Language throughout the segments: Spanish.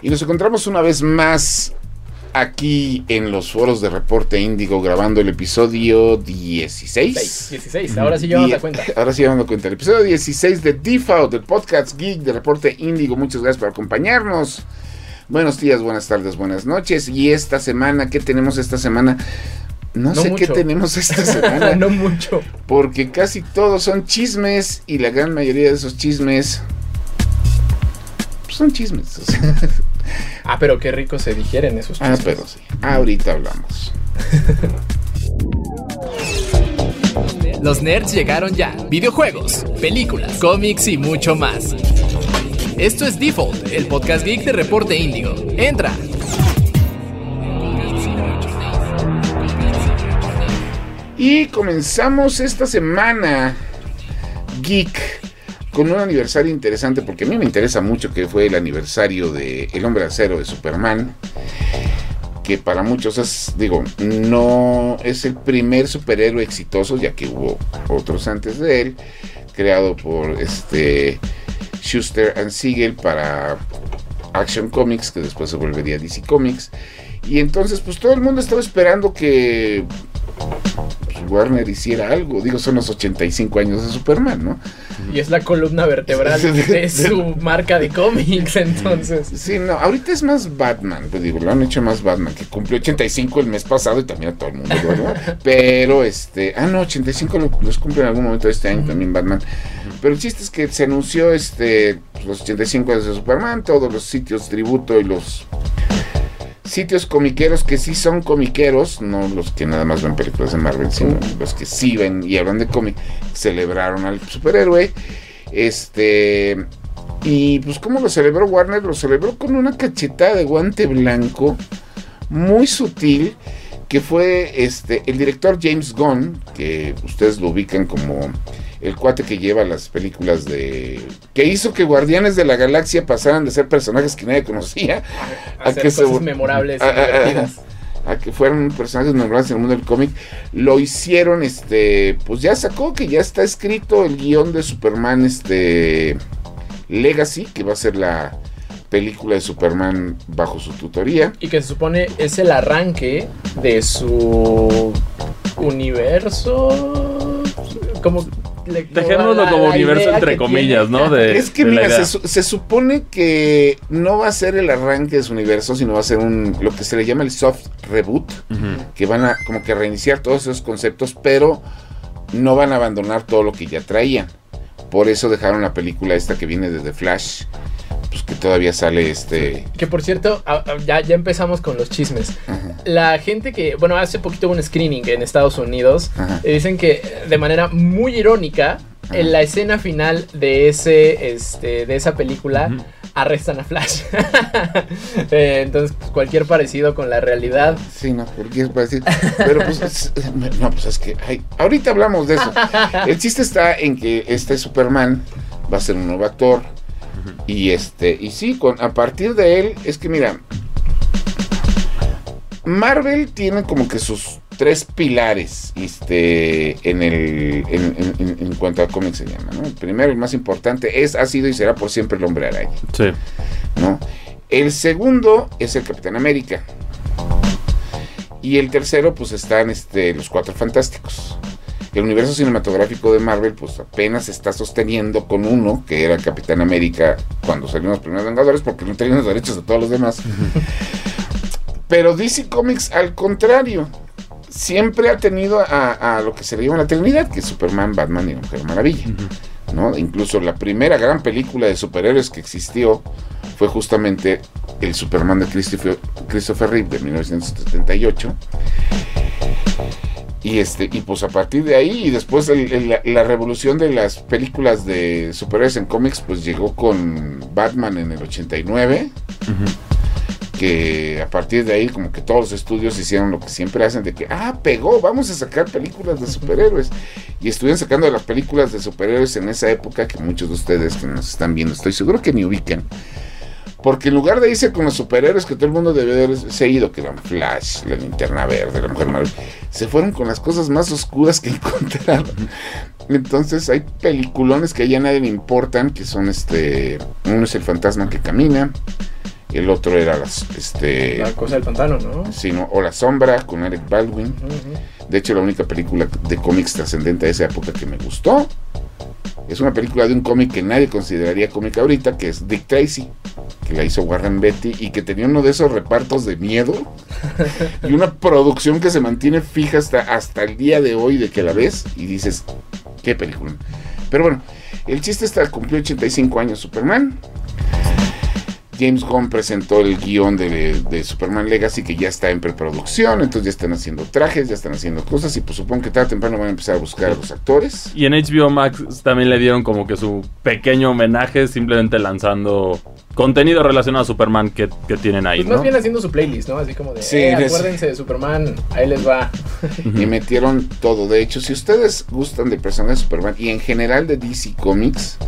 Y nos encontramos una vez más aquí en los foros de Reporte Índigo grabando el episodio 16. 16, ahora sí llevamos la cuenta. Ahora sí llevamos la cuenta. El episodio 16 de Default, del podcast geek de Reporte Índigo. Muchas gracias por acompañarnos. Buenos días, buenas tardes, buenas noches. Y esta semana, ¿qué tenemos esta semana? No, sé qué tenemos esta semana. no mucho. Porque casi todos son chismes y la gran mayoría de esos chismes pues, son chismes. ah, pero qué rico se digieren esos ah, chismes. Ah, pero sí. Ahorita hablamos. Los nerds llegaron ya. Videojuegos, películas, cómics y mucho más. Esto es Default, el podcast geek de Reporte Índigo. Entra. Y comenzamos esta semana geek con un aniversario interesante, porque a mí me interesa mucho que fue el aniversario de El Hombre Acero de Superman, que para muchos es, digo, no es el primer superhéroe exitoso, ya que hubo otros antes de él, creado por este Schuster and Siegel para Action Comics, que después se volvería DC Comics. Y entonces, pues todo el mundo estaba esperando que Warner hiciera algo. Digo, son los 85 años de Superman, ¿no? Y es la columna vertebral de su marca de cómics, entonces. Sí, no, ahorita es más Batman, pues digo, lo han hecho más Batman, que cumplió 85 el mes pasado y también a todo el mundo, ¿verdad? Pero, este, ah, no, 85 los cumple en algún momento de este año también Batman. Pero el chiste es que se anunció, este, pues, los 85 años de Superman, todos los sitios tributo y los sitios comiqueros que sí son comiqueros, no los que nada más ven películas de Marvel, sino los que sí ven y hablan de cómic, celebraron al superhéroe. Este. Y pues, ¿cómo lo celebró Warner? Lo celebró con una cachetada de guante blanco, muy sutil, que fue este, el director James Gunn, que ustedes lo ubican como el cuate que lleva las películas de... que hizo que Guardianes de la Galaxia pasaran de ser personajes que nadie conocía a, que se... memorables. A, que fueran personajes memorables en el mundo del cómic, lo hicieron, este, pues ya sacó que ya está escrito el guion de Superman, este, Legacy, que va a ser la película de Superman bajo su tutoría. Y que se supone es el arranque de su universo, como Dejémoslo como universo entre comillas, ¿no? es que mira, se, supone que no va a ser el arranque de su universo, sino va a ser un lo que se le llama el soft reboot, que van a como que reiniciar todos esos conceptos, pero no van a abandonar todo lo que ya traían. Por eso dejaron la película esta que viene de The Flash, pues que todavía sale este. Que por cierto, ya, ya empezamos con los chismes. La gente que, bueno, hace poquito hubo un screening en Estados Unidos, y dicen que de manera muy irónica, en la escena final de ese, este, de esa película. arrestan a Flash. Eh, entonces, pues, cualquier parecido con la realidad. Sí, no, cualquier parecido. Pero pues, no, pues es que ahorita hablamos de eso. El chiste está en que este Superman va a ser un nuevo actor. Y este, y sí, con, a partir de él, es que mira, Marvel tiene como que sus tres pilares este, en, el, en, cuanto a cómics se llama. ¿no? El primero, el más importante, es, ha sido y será por siempre el hombre araña. Sí. ¿no? El segundo es el Capitán América. Y el tercero, pues están este, los cuatro fantásticos el universo cinematográfico de Marvel pues apenas se está sosteniendo con uno, que era Capitán América cuando salieron los primeros Vengadores, porque no tenían los derechos de todos los demás. Pero DC Comics, al contrario, siempre ha tenido a, lo que se le llama la Trinidad, que es Superman, Batman y Mujer Maravilla. ¿no? Incluso la primera gran película de superhéroes que existió fue justamente el Superman de Christopher, Christopher Reeve de 1978. Y este, y pues a partir de ahí, y después la, revolución de las películas de superhéroes en cómics, pues llegó con Batman en el 89. Que a partir de ahí, como que todos los estudios hicieron lo que siempre hacen: de que, ah, pegó, vamos a sacar películas de superhéroes. Y estuvieron sacando las películas de superhéroes en esa época que muchos de ustedes que nos están viendo, estoy seguro que ni ubican porque en lugar de irse con los superhéroes que todo el mundo debe haberse ido, que eran Flash, la linterna verde, la mujer Marvel, se fueron con las cosas más oscuras que encontraron. Entonces hay peliculones que ya nadie le importan, que son este. Uno es el fantasma que camina, El otro era las, este, La cosa del pantano, ¿no? Sí, ¿no? O La Sombra con Eric Baldwin. De hecho, la única película de cómics trascendente de esa época que me gustó es una película de un cómic que nadie consideraría cómic ahorita, que es Dick Tracy, que la hizo Warren Betty y que tenía uno de esos repartos de miedo y una producción que se mantiene fija hasta, hasta el día de hoy de que la ves y dices, qué película. Pero bueno, el chiste está, cumplió 85 años Superman. James Gunn presentó el guion de, Superman Legacy que ya está en preproducción, entonces ya están haciendo trajes, ya están haciendo cosas y pues supongo que tarde o temprano van a empezar a buscar a los actores. Y en HBO Max también le dieron como que su pequeño homenaje simplemente lanzando contenido relacionado a Superman que, tienen ahí. Pues más bien haciendo su playlist, ¿no? Así como de, sí, eh, acuérdense de Superman, ahí les va. y metieron todo. De hecho, si ustedes gustan de personajes de Superman y en general de DC Comics,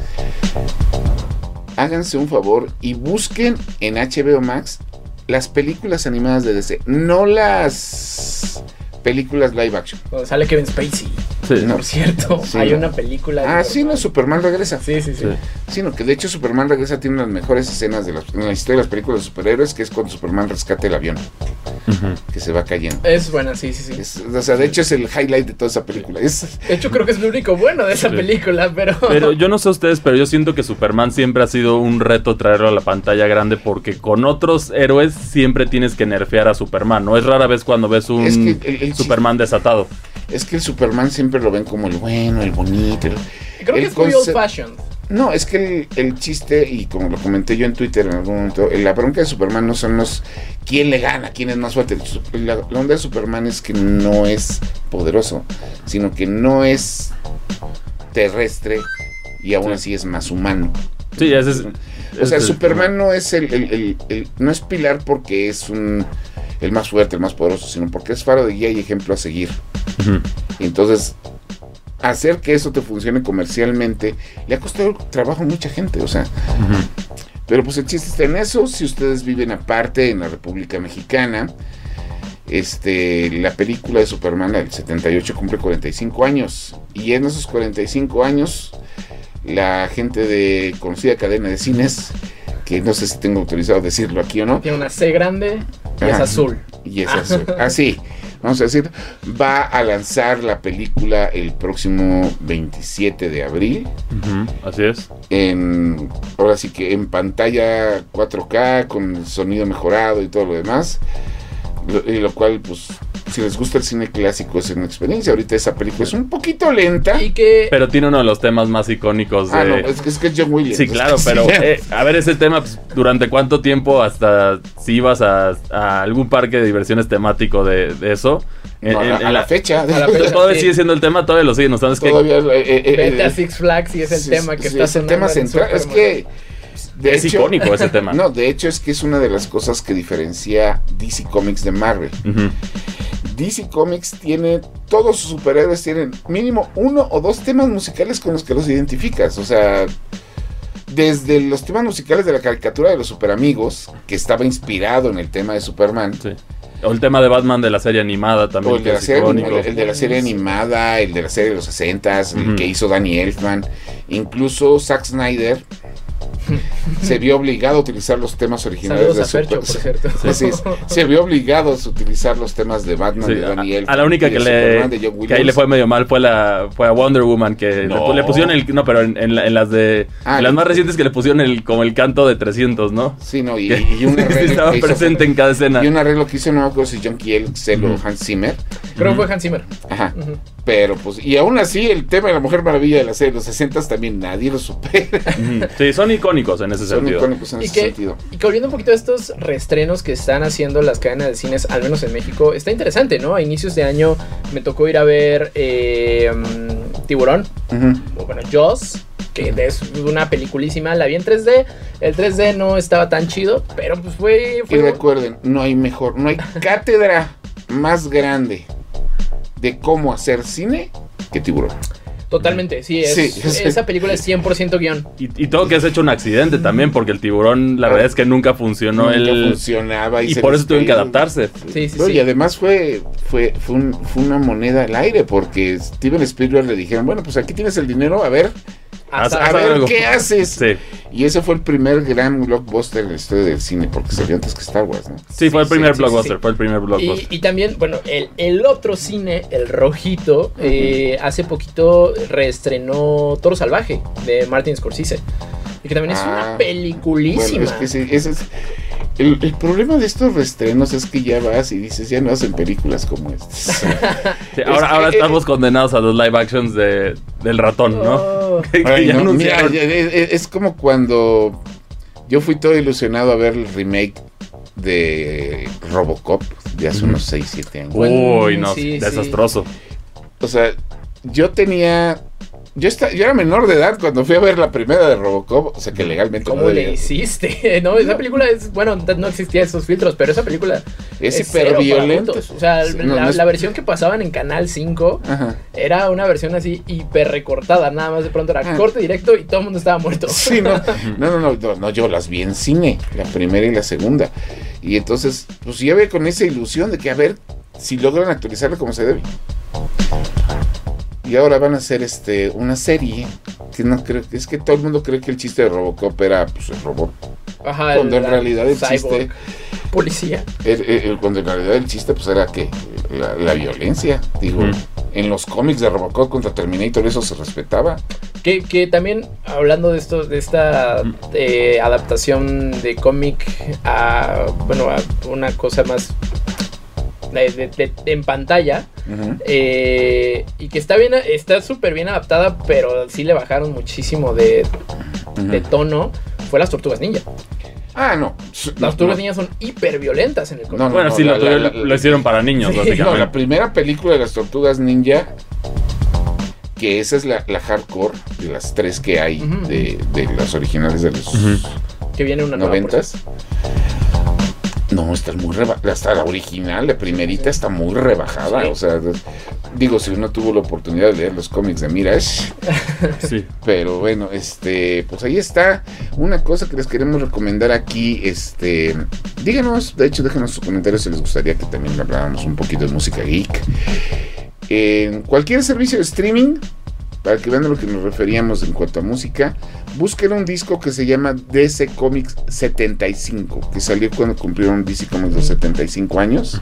háganse un favor y busquen en HBO Max las películas animadas de DC, no las películas live action. sale Kevin Spacey. Por cierto, hay una película. Ah, sí, no, Superman regresa. Sí, sí, sí. Sino que de hecho Superman regresa tiene las mejores escenas de, en la historia de las películas de superhéroes, que es cuando Superman rescate el avión. Que se va cayendo. Es buena, sí, sí, sí. o sea, de hecho es el highlight de toda esa película. Es, de hecho, creo que es lo único bueno de esa película, pero. Pero yo no sé ustedes, pero yo siento que Superman siempre ha sido un reto traerlo a la pantalla grande porque con otros héroes siempre tienes que nerfear a Superman. No es rara vez cuando ves un Superman desatado. Es que el Superman siempre lo ven como el bueno, el bonito. Creo que es muy old fashioned. No, es que el, chiste, y como lo comenté yo en Twitter en algún momento, la bronca de Superman no son los quién le gana, quién es más fuerte. La, onda de Superman es que no es poderoso, sino que no es terrestre y aún así es más humano. Sí, ese es. O sea, Superman no es el, no es pilar porque es un el más fuerte, el más poderoso, sino porque es faro de guía y ejemplo a seguir. entonces, hacer que eso te funcione comercialmente le ha costado trabajo a mucha gente, o sea. Pero pues el chiste está en eso. Si ustedes viven aparte en la República Mexicana, este, la película de Superman del 78 cumple 45 años. Y en esos 45 años, la gente de conocida cadena de cines que no sé si tengo autorizado decirlo aquí o no. Tiene una C grande y es azul. Y es azul. Así, ah, vamos a decir, va a lanzar la película el próximo 27 de abril. así es. En, ahora sí que en pantalla 4K con sonido mejorado y todo lo demás. y lo cual, pues, si les gusta el cine clásico es una experiencia. Ahorita esa película es un poquito lenta. Y que... Pero tiene uno de los temas más icónicos ah, de... Ah, no, es que es, que John Williams. Sí, claro, pero eh, a ver ese tema, pues, ¿durante cuánto tiempo hasta si ibas a, algún parque de diversiones temático de, eso? a, la, fecha. todavía sigue siendo el tema, todavía lo sigue, ¿no sabes Todavía, eh, eh, Vete a Six Flags y es el tema que está es el tema central. Es que... es icónico ese tema. No, de hecho es que es una de las cosas que diferencia DC Comics de Marvel. DC Comics tiene, todos sus superhéroes tienen mínimo uno o dos temas musicales con los que los identificas. O sea, desde los temas musicales de la caricatura de los superamigos, que estaba inspirado en el tema de Superman. O el tema de Batman de la serie animada también. el, de la serie, el, de la serie animada, el de la serie de los 60 el que hizo Danny Elfman. Incluso Zack Snyder se vio obligado a utilizar los temas originales de Superman. se vio obligado a utilizar los temas de Batman de Daniel. A, la única que, le, que ahí le fue medio mal fue la fue a Wonder Woman que le, pusieron el no, pero en, las de ah, las más recientes que le pusieron el como el canto de 300, ¿no? Sí, no, y, un arreglo estaba presente en cada escena. Y un arreglo que hizo no me acuerdo si John Kiel, Celo, Hans Zimmer. Creo que fue Hans Zimmer. Ajá. Pero pues, y aún así, el tema de la Mujer Maravilla de la serie de los 60 también nadie lo supera. Sí, son icónicos en ese son sentido. Icónicos en y ese que, sentido. Y que volviendo un poquito a estos reestrenos que están haciendo las cadenas de cines, al menos en México, está interesante, ¿no? A inicios de año me tocó ir a ver eh, mm, Tiburón, o bueno, Jaws, que es una peliculísima, la vi en 3D. El 3D no estaba tan chido, pero pues fue. fue... Y recuerden, no hay mejor, no hay cátedra más grande de cómo hacer cine que Tiburón. Totalmente, sí, es, esa película es 100% guion. Y, todo que has hecho un accidente también, porque el tiburón, la verdad es que nunca funcionó. Nunca funcionaba. Y, por eso tuvieron que adaptarse. Sí, sí, Y además fue, fue, fue, una moneda al aire, porque Steven Spielberg le dijeron, bueno, pues aquí tienes el dinero, a ver, a, ver qué haces. Y ese fue el primer gran blockbuster en la historia del cine, porque salió antes que Star Wars, ¿no? Sí, fue el primer blockbuster, fue el primer blockbuster. Y, también, bueno, el, el, otro cine, el rojito, eh, hace poquito reestrenó Toro Salvaje de Martin Scorsese. Y que también es una ah, peliculísima. es que sí, ese es el, problema de estos restrenos es que ya vas y dices, ya no hacen películas como estas. ahora, ahora estamos condenados a los live actions de, del ratón, ¿no? Oh. es, como cuando yo fui todo ilusionado a ver el remake de Robocop de hace unos 6, 7 años. Uy, no, desastroso. O sea, yo tenía yo, yo era menor de edad cuando fui a ver la primera de Robocop, o sea que legalmente ¿Cómo le hiciste? No, esa película es, bueno, no existían esos filtros, pero esa película es, hiper violenta. O sea, la, versión que pasaban en Canal 5 era una versión así hiper recortada, nada más de pronto era ah. corte directo y todo el mundo estaba muerto. Sí, no, no, no, no, no, yo las vi en cine, la primera y la segunda. Y entonces, pues ya ve con esa ilusión de que a ver si logran actualizarla como se debe y ahora van a hacer este una serie que no creo es que todo el mundo cree que el chiste de Robocop era pues el robot. Ajá, cuando en realidad el chiste policía. cuando en realidad el chiste pues era que la, violencia digo en los cómics de Robocop contra Terminator eso se respetaba. Que, que también hablando de esto de esta eh, adaptación de cómic a bueno a una cosa más en pantalla eh, y que está bien, está súper bien adaptada, pero sí le bajaron muchísimo de, tono, fue las Tortugas Ninja. Ah, no. Las tortugas ninja son hiper violentas en el no, Bueno, sí, lo, hicieron para niños, básicamente. la primera película de las tortugas ninja, que esa es la, hardcore de las tres que hay de, las originales de los que viene una noventas. No, está muy rebajada. Hasta la original, la primerita, está muy rebajada. O sea, digo, si uno tuvo la oportunidad de leer los cómics de Mirage. sí. Pero bueno, este, pues ahí está. Una cosa que les queremos recomendar aquí, este, díganos, de hecho, déjenos sus comentarios si les gustaría que también habláramos un poquito de música geek. En cualquier servicio de streaming, para que vean a lo que nos referíamos en cuanto a música, busquen un disco que se llama DC Comics 75, que salió cuando cumplieron DC Comics los 75 años.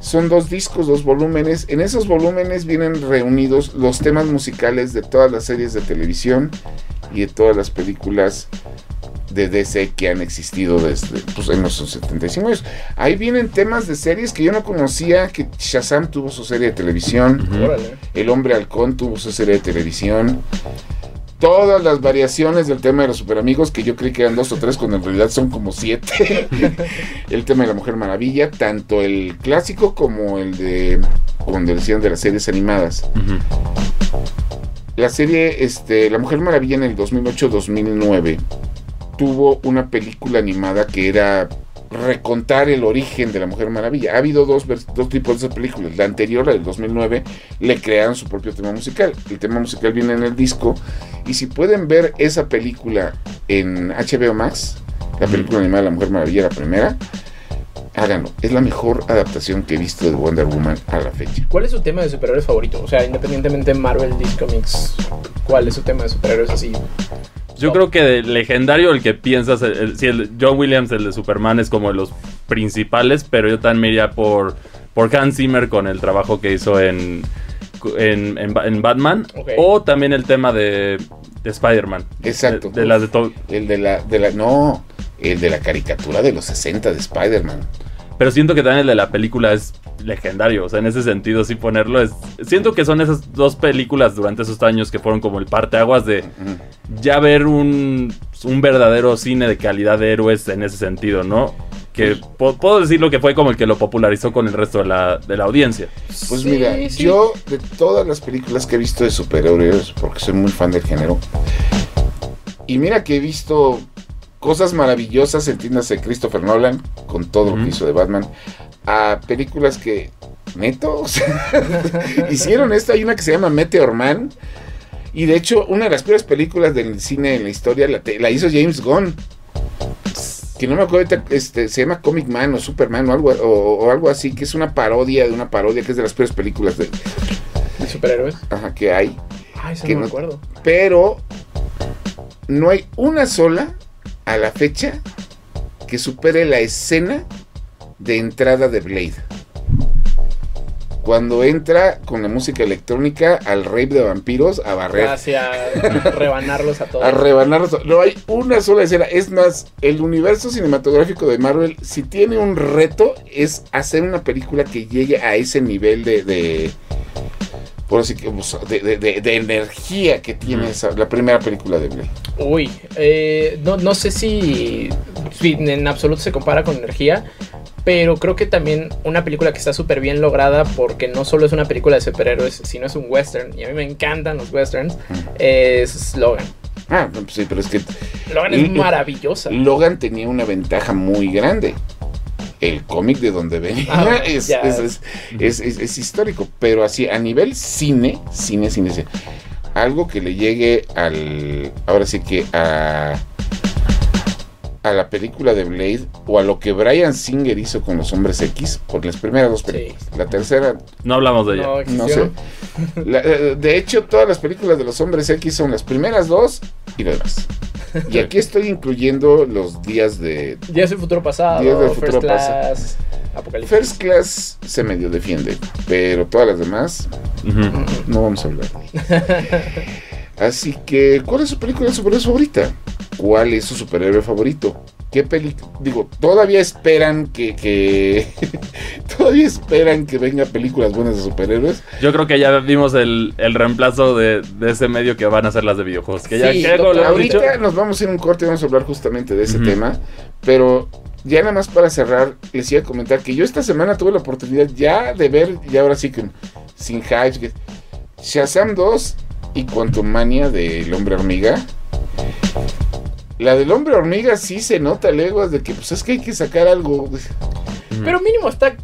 Son dos discos, dos volúmenes. En esos volúmenes vienen reunidos los temas musicales de todas las series de televisión y de todas las películas de DC que han existido desde pues, en los 75 años. Ahí vienen temas de series que yo no conocía, que Shazam tuvo su serie de televisión, El Hombre Halcón tuvo su serie de televisión. Todas las variaciones del tema de los superamigos, que yo creí que eran dos o tres, cuando en realidad son como siete. el tema de la Mujer Maravilla, tanto el clásico como el de cuando decían de las series animadas. La serie este, La Mujer Maravilla en el 2008-2009 tuvo una película animada que era recontar el origen de la Mujer Maravilla. Ha habido dos, dos tipos de esas películas. La anterior, la del 2009, le crearon su propio tema musical. El tema musical viene en el disco. Y si pueden ver esa película en HBO Max, la película animada de la Mujer Maravilla, la primera, háganlo. Es la mejor adaptación que he visto de Wonder Woman a la fecha. ¿Cuál es su tema de superhéroes favorito? O sea, independientemente de Marvel, DC Comics, ¿cuál es su tema de superhéroes así yo creo que de legendario el que piensas, si el John Williams, el de Superman, es como de los principales, pero yo también me iría por, por Hans Zimmer con el trabajo que hizo en, en, Batman. O también el tema de, Spider-Man. Exacto. De, las de El de la, de la. No, el de la caricatura de los 60 de Spider-Man. Pero siento que también el de la película es legendario. O sea, en ese sentido, sí ponerlo es. Siento que son esas dos películas durante esos años que fueron como el parteaguas de ya ver un, un verdadero cine de calidad de héroes en ese sentido, ¿no? Que pues puedo decir lo que fue como el que lo popularizó con el resto de la, de la audiencia. Pues mira, yo de todas las películas que he visto de superhéroes, porque soy muy fan del género, y mira que he visto cosas maravillosas, entiéndase Christopher Nolan, con todo lo que hizo de Batman, a películas que, neto, hicieron esto. Hay una que se llama Meteor Man. Y de hecho, una de las peores películas del cine en la historia la, hizo James Gunn. Que no me acuerdo, este, se llama Comic Man o Superman o algo, o, algo así, que es una parodia de una parodia, que es de las peores películas de, superhéroes. Ajá, que hay. Ah, eso que no me acuerdo. pero no hay una sola a la fecha que supere la escena de entrada de Blade. Cuando entra con la música electrónica al rey de vampiros a barrer, Hacia rebanarlos a todos. a rebanarlos. No hay una sola escena. Es más, el universo cinematográfico de Marvel, si tiene un reto, es hacer una película que llegue a ese nivel de. de por así que, pues, de, de- de- de energía que tiene esa- la primera película de Blade. Uy, eh, no, no sé si, si en absoluto se compara con energía, pero creo que también una película que está súper bien lograda porque no solo es una película de superhéroes, sino es un western, y a mí me encantan los westerns, es Logan. Ah, pues sí, pero es que Logan es maravillosa. Logan tenía una ventaja muy grande. El cómic de donde venía Ah, es, es- es- es- es- es histórico, pero así a nivel cine, cine, cine, cine, algo que le llegue al, ahora sí que a, a la película de Blade o a lo que Brian Singer hizo con los Hombres X, por las primeras dos películas. La tercera, No hablamos de ella. No, sé. La- eh, de hecho, todas las películas de los Hombres X son las primeras dos y lo demás. Y aquí estoy incluyendo los días de Días del futuro pasado, Días del First futuro Class, Apocalipsis. First Class se medio defiende, pero todas las demás no vamos a hablar de ellas. Así que, ¿cuál es su película de superhéroes favorita? ¿Cuál es su superhéroe favorito? ¿Qué película? Digo, todavía esperan que, que todavía esperan que venga películas buenas de superhéroes. Yo creo que ya vimos el, el reemplazo de, de ese medio que van a ser las de videojuegos. Que ya Sí, lo dicho. Ahorita nos vamos a ir un corte y vamos a hablar justamente de ese tema, pero ya nada más para cerrar, les iba a comentar que yo esta semana tuve la oportunidad ya de ver, y ahora sí que sin hype, Shazam 2 y Quantumania del Hombre Hormiga. La del Hombre Hormiga sí se nota leguas de que pues es que hay que sacar algo. Pero mínimo está,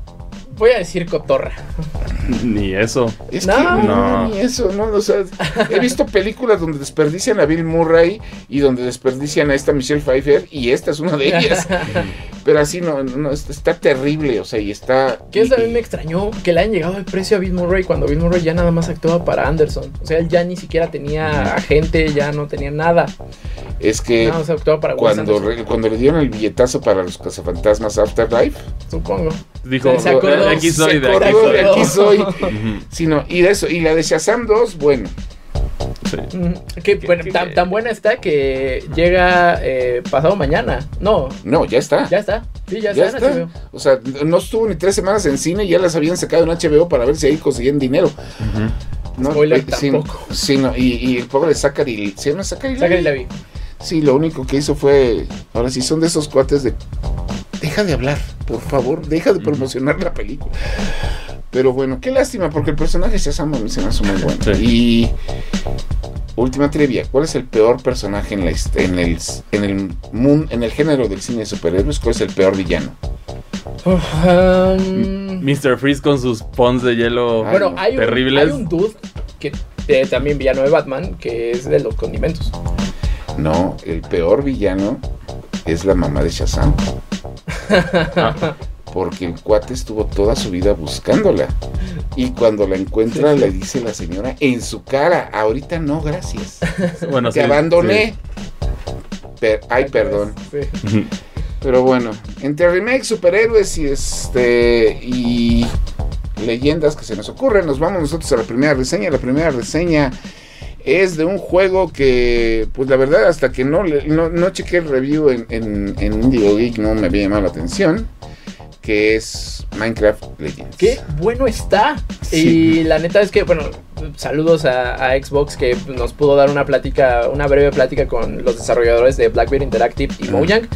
voy a decir cotorra. Ni eso. Es No. que no, No. ni eso, no, o sea, he visto películas donde desperdician a Bill Murray y donde desperdician a esta Michelle Pfeiffer y esta es una de ellas. Pero así no, no, está, terrible, o sea, y está... Que eso y- también me extrañó que le hayan llegado el precio a Bill Murray cuando Bill Murray ya nada más actuaba para Anderson. O sea, él ya ni siquiera tenía agente, ya no tenía nada. Es que Nada más actuaba para cuando, re- cuando le dieron el billetazo para los cazafantasmas Afterlife, supongo. Dijo, Se acordó. de aquí soy, se de aquí soy. de aquí soy. Ujú. Sí, no, y de eso, y la de Shazam 2, bueno, Sí. Que, bueno, que- tan, tan buena está que llega eh, pasado mañana. No, no, ya está. ya está. Sí, ya, Ya está. en está. HBO. O sea, no estuvo ni tres semanas en cine y ya las habían sacado en HBO para ver si ahí conseguían dinero. Ujú. No, Spoiler, eh, sí, tampoco. sí, no, y, y el pobre Zachary, ¿se llama Zachary? Zachary? Levi. Sí, lo único que hizo fue, ahora sí, son de esos cuates de, deja de hablar, por favor, deja de promocionar la película. Pero bueno, qué lástima, porque el personaje de Shazam a mí se me hace muy bueno. Sí. Y última trivia, ¿cuál es el peor personaje en, la, en el en el mun- en el género del cine de superhéroes? ¿Cuál es el peor villano? Um, Mr. Freeze con sus pons de hielo Ay, bueno, no. hay un, terribles. hay un dude que eh, también villano de Batman que es de los condimentos. No, el peor villano es la mamá de Shazam. Porque el cuate estuvo toda su vida buscándola. Y cuando la encuentra, le dice la señora en su cara: Ahorita no, gracias. Bueno, Te sí, abandoné. Per- ay, perdón. Sí. Pero bueno, entre remakes, superhéroes y este. y leyendas que se nos ocurren, nos vamos nosotros a la primera reseña. La primera reseña es de un juego que, pues la verdad, hasta que no, no, no chequé el review en, en, en Indigo Geek, no me había llamado la atención. Que es Minecraft Legends. Qué bueno está. Sí. Y la neta es que, bueno, saludos a, a Xbox que nos pudo dar una plática, una breve plática con los desarrolladores de Blackbeard Interactive y. Mojang.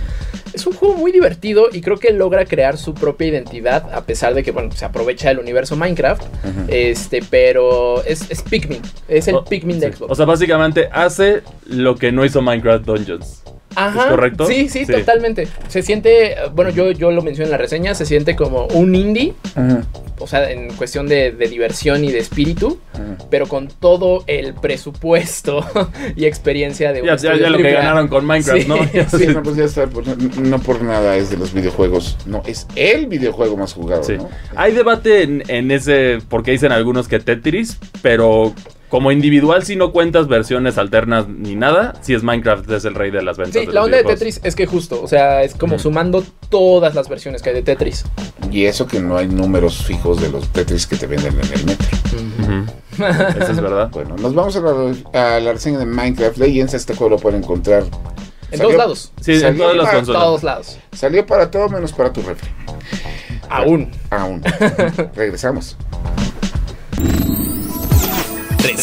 Es un juego muy divertido y creo que logra crear su propia identidad a pesar de que, bueno, se aprovecha del universo Minecraft. Este, pero es, es Pikmin. Es el O- Pikmin de sí. Xbox. O sea, básicamente hace lo que no hizo Minecraft Dungeons. Ajá, ¿Es correcto? Sí, sí, Sí. totalmente. Se siente, bueno, yo, yo lo mencioné en la reseña, se siente como un indie, o sea, en cuestión de, de diversión y de espíritu, pero con todo el presupuesto y experiencia de un Ya, ya, lo que ganaron con Minecraft, Sí, ¿no? Sí. Sí, no, pues ya está, pues, no, no por nada es de los videojuegos, no, es el videojuego más jugado, Sí. ¿no? Hay debate en, en ese, porque dicen algunos que Tetris, pero como individual, si no cuentas versiones alternas ni nada, si es Minecraft es el rey de las ventas. Sí, la onda de Tetris es que justo, o sea, es como sumando todas las versiones que hay de Tetris. Y eso que no hay números fijos de los Tetris que te venden en el metro. Eso es verdad. Bueno, nos vamos a la, a la reseña de Minecraft Legends. Este juego lo pueden encontrar en todos lados. Sí, en todas las consolas. todos lados. Salió para todo menos para tu refri. Aún. Aún. Regresamos.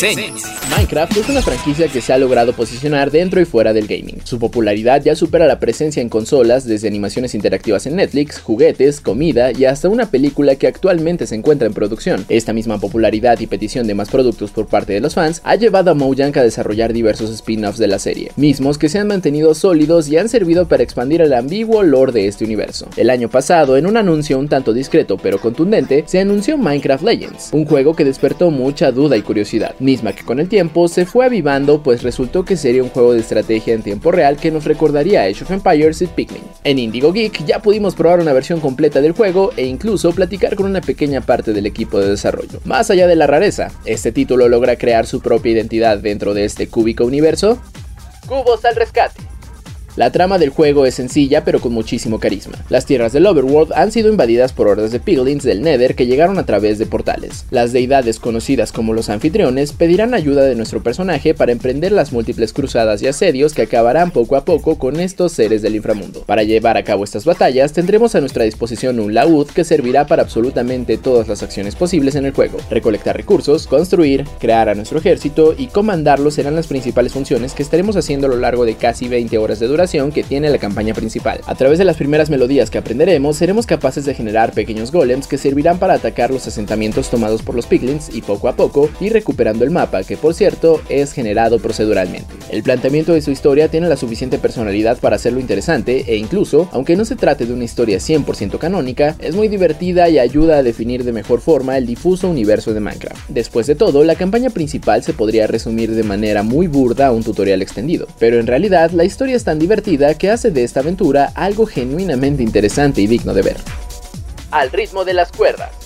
Minecraft es una franquicia que se ha logrado posicionar dentro y fuera del gaming. Su popularidad ya supera la presencia en consolas, desde animaciones interactivas en Netflix, juguetes, comida y hasta una película que actualmente se encuentra en producción. Esta misma popularidad y petición de más productos por parte de los fans ha llevado a Mojang a desarrollar diversos spin-offs de la serie, mismos que se han mantenido sólidos y han servido para expandir el ambiguo lore de este universo. El año pasado, en un anuncio un tanto discreto pero contundente, se anunció Minecraft Legends, un juego que despertó mucha duda y curiosidad, misma que con el tiempo se fue avivando pues resultó que sería un juego de estrategia en tiempo real que nos recordaría Age of Empires y Pikmin. En Indigo Geek ya pudimos probar una versión completa del juego e incluso platicar con una pequeña parte del equipo de desarrollo. Más allá de la rareza, este título logra crear su propia identidad dentro de este cúbico universo. Cubos al rescate. La trama del juego es sencilla pero con muchísimo carisma. Las tierras del Overworld han sido invadidas por hordas de piglins del Nether que llegaron a través de portales. Las deidades conocidas como los anfitriones pedirán ayuda de nuestro personaje para emprender las múltiples cruzadas y asedios que acabarán poco a poco con estos seres del inframundo. Para llevar a cabo estas batallas tendremos a nuestra disposición un laúd que servirá para absolutamente todas las acciones posibles en el juego. Recolectar recursos, construir, crear a nuestro ejército y comandarlo serán las principales funciones que estaremos haciendo a lo largo de casi 20 horas de duración que tiene la campaña principal. A través de las primeras melodías que aprenderemos, seremos capaces de generar pequeños golems que servirán para atacar los asentamientos tomados por los piglins y poco a poco ir recuperando el mapa, que por cierto es generado proceduralmente. El planteamiento de su historia tiene la suficiente personalidad para hacerlo interesante e incluso, aunque no se trate de una historia 100% canónica, es muy divertida y ayuda a definir de mejor forma el difuso universo de Minecraft. Después de todo, la campaña principal se podría resumir de manera muy burda a un tutorial extendido, pero en realidad la historia es tan divertida que hace de esta aventura algo genuinamente interesante y digno de ver. Al ritmo de las cuerdas.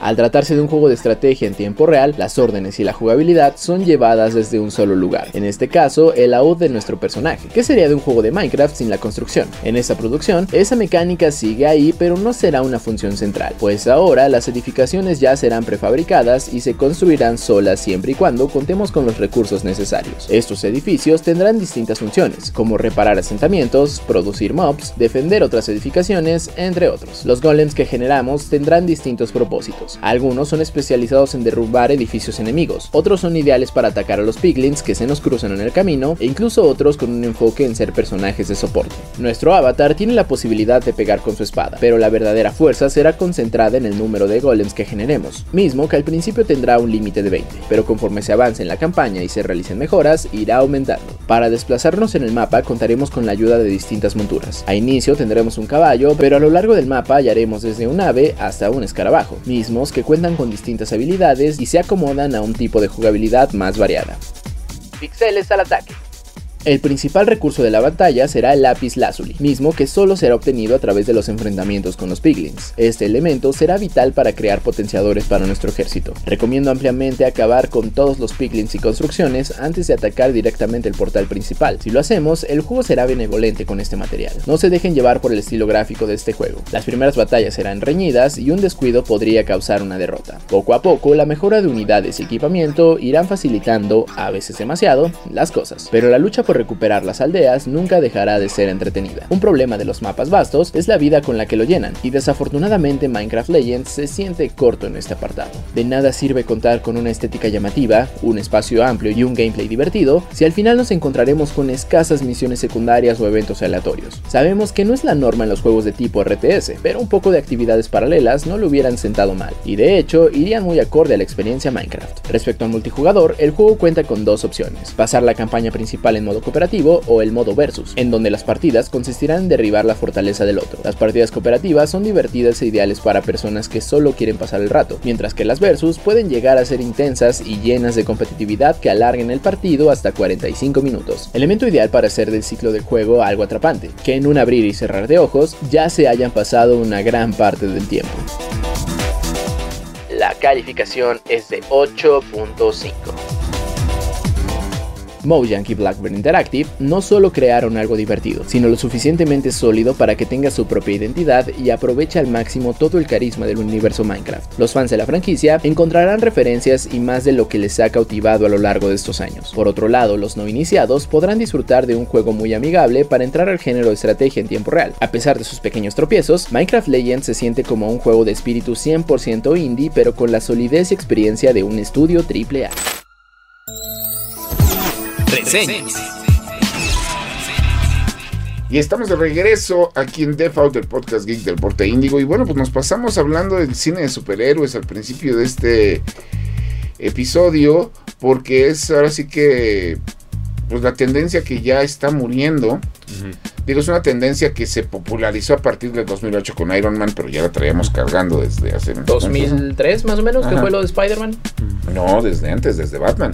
Al tratarse de un juego de estrategia en tiempo real, las órdenes y la jugabilidad son llevadas desde un solo lugar, en este caso el laúd de nuestro personaje. ¿Qué sería de un juego de Minecraft sin la construcción? En esta producción, esa mecánica sigue ahí pero no será una función central, pues ahora las edificaciones ya serán prefabricadas y se construirán solas siempre y cuando contemos con los recursos necesarios. Estos edificios tendrán distintas funciones, como reparar asentamientos, producir mobs, defender otras edificaciones, entre otros. Los golems que generamos tendrán distintos propósitos algunos son especializados en derrumbar edificios enemigos, otros son ideales para atacar a los piglins que se nos cruzan en el camino e incluso otros con un enfoque en ser personajes de soporte. Nuestro avatar tiene la posibilidad de pegar con su espada, pero la verdadera fuerza será concentrada en el número de golems que generemos, mismo que al principio tendrá un límite de 20, pero conforme se avance en la campaña y se realicen mejoras, irá aumentando. Para desplazarnos en el mapa contaremos con la ayuda de distintas monturas. A inicio tendremos un caballo, pero a lo largo del mapa hallaremos desde un ave hasta un escarabajo, mismo que cuentan con distintas habilidades y se acomodan a un tipo de jugabilidad más variada. Pixeles al ataque. El principal recurso de la batalla será el lápiz lazuli, mismo que solo será obtenido a través de los enfrentamientos con los piglins. Este elemento será vital para crear potenciadores para nuestro ejército. Recomiendo ampliamente acabar con todos los piglins y construcciones antes de atacar directamente el portal principal. Si lo hacemos, el juego será benevolente con este material. No se dejen llevar por el estilo gráfico de este juego. Las primeras batallas serán reñidas y un descuido podría causar una derrota. Poco a poco, la mejora de unidades y equipamiento irán facilitando, a veces demasiado, las cosas. Pero la lucha por recuperar las aldeas nunca dejará de ser entretenida. Un problema de los mapas vastos es la vida con la que lo llenan, y desafortunadamente Minecraft Legends se siente corto en este apartado. De nada sirve contar con una estética llamativa, un espacio amplio y un gameplay divertido, si al final nos encontraremos con escasas misiones secundarias o eventos aleatorios. Sabemos que no es la norma en los juegos de tipo RTS, pero un poco de actividades paralelas no lo hubieran sentado mal, y de hecho irían muy acorde a la experiencia Minecraft. Respecto al multijugador, el juego cuenta con dos opciones, pasar la campaña principal en modo cooperativo o el modo versus, en donde las partidas consistirán en derribar la fortaleza del otro. Las partidas cooperativas son divertidas e ideales para personas que solo quieren pasar el rato, mientras que las versus pueden llegar a ser intensas y llenas de competitividad que alarguen el partido hasta 45 minutos. Elemento ideal para hacer del ciclo del juego algo atrapante, que en un abrir y cerrar de ojos ya se hayan pasado una gran parte del tiempo. La calificación es de 8.5. Mojang y Blackbird Interactive no solo crearon algo divertido, sino lo suficientemente sólido para que tenga su propia identidad y aproveche al máximo todo el carisma del universo Minecraft. Los fans de la franquicia encontrarán referencias y más de lo que les ha cautivado a lo largo de estos años. Por otro lado, los no iniciados podrán disfrutar de un juego muy amigable para entrar al género de estrategia en tiempo real. A pesar de sus pequeños tropiezos, Minecraft Legends se siente como un juego de espíritu 100% indie, pero con la solidez y experiencia de un estudio AAA. Y estamos de regreso aquí en Default, el podcast geek del Porte Índigo. Y bueno, pues nos pasamos hablando del cine de superhéroes al principio de este episodio, porque es ahora sí que pues la tendencia que ya está muriendo. Digo, es una tendencia que se popularizó a partir del 2008 con Iron Man, pero ya la traíamos cargando desde hace... 2003 más o menos, que fue lo de Spider-Man. No, desde antes, desde Batman.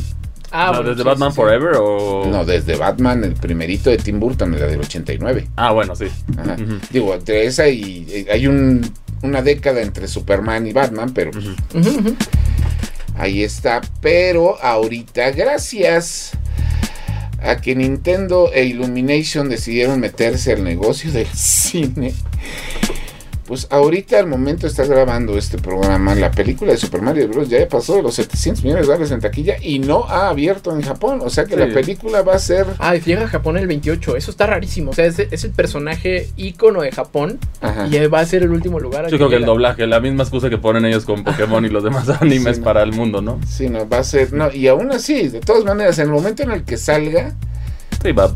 Ah, no, ¿Desde Batman Forever o...? No, desde Batman, el primerito de Tim Burton, la del 89. Ah, bueno, sí. Digo, entre esa y... Hay un, una década entre Superman y Batman, pero... Ahí está. Pero ahorita, gracias a que Nintendo e Illumination decidieron meterse al negocio del cine pues ahorita al momento estás grabando este programa, la película de Super Mario Bros. ya pasó de los 700 millones de dólares en taquilla y no ha abierto en Japón. O sea que la película va a ser... Ah, llega a Japón el 28. Eso está rarísimo. O sea, es, el personaje ícono de Japón y va a ser el último lugar. Yo creo que el doblaje, la misma excusa que ponen ellos con Pokémon y los demás animes para el mundo, ¿no? Sí, no, va a ser... No, y aún así, de todas maneras, en el momento en el que salga... Sí, va.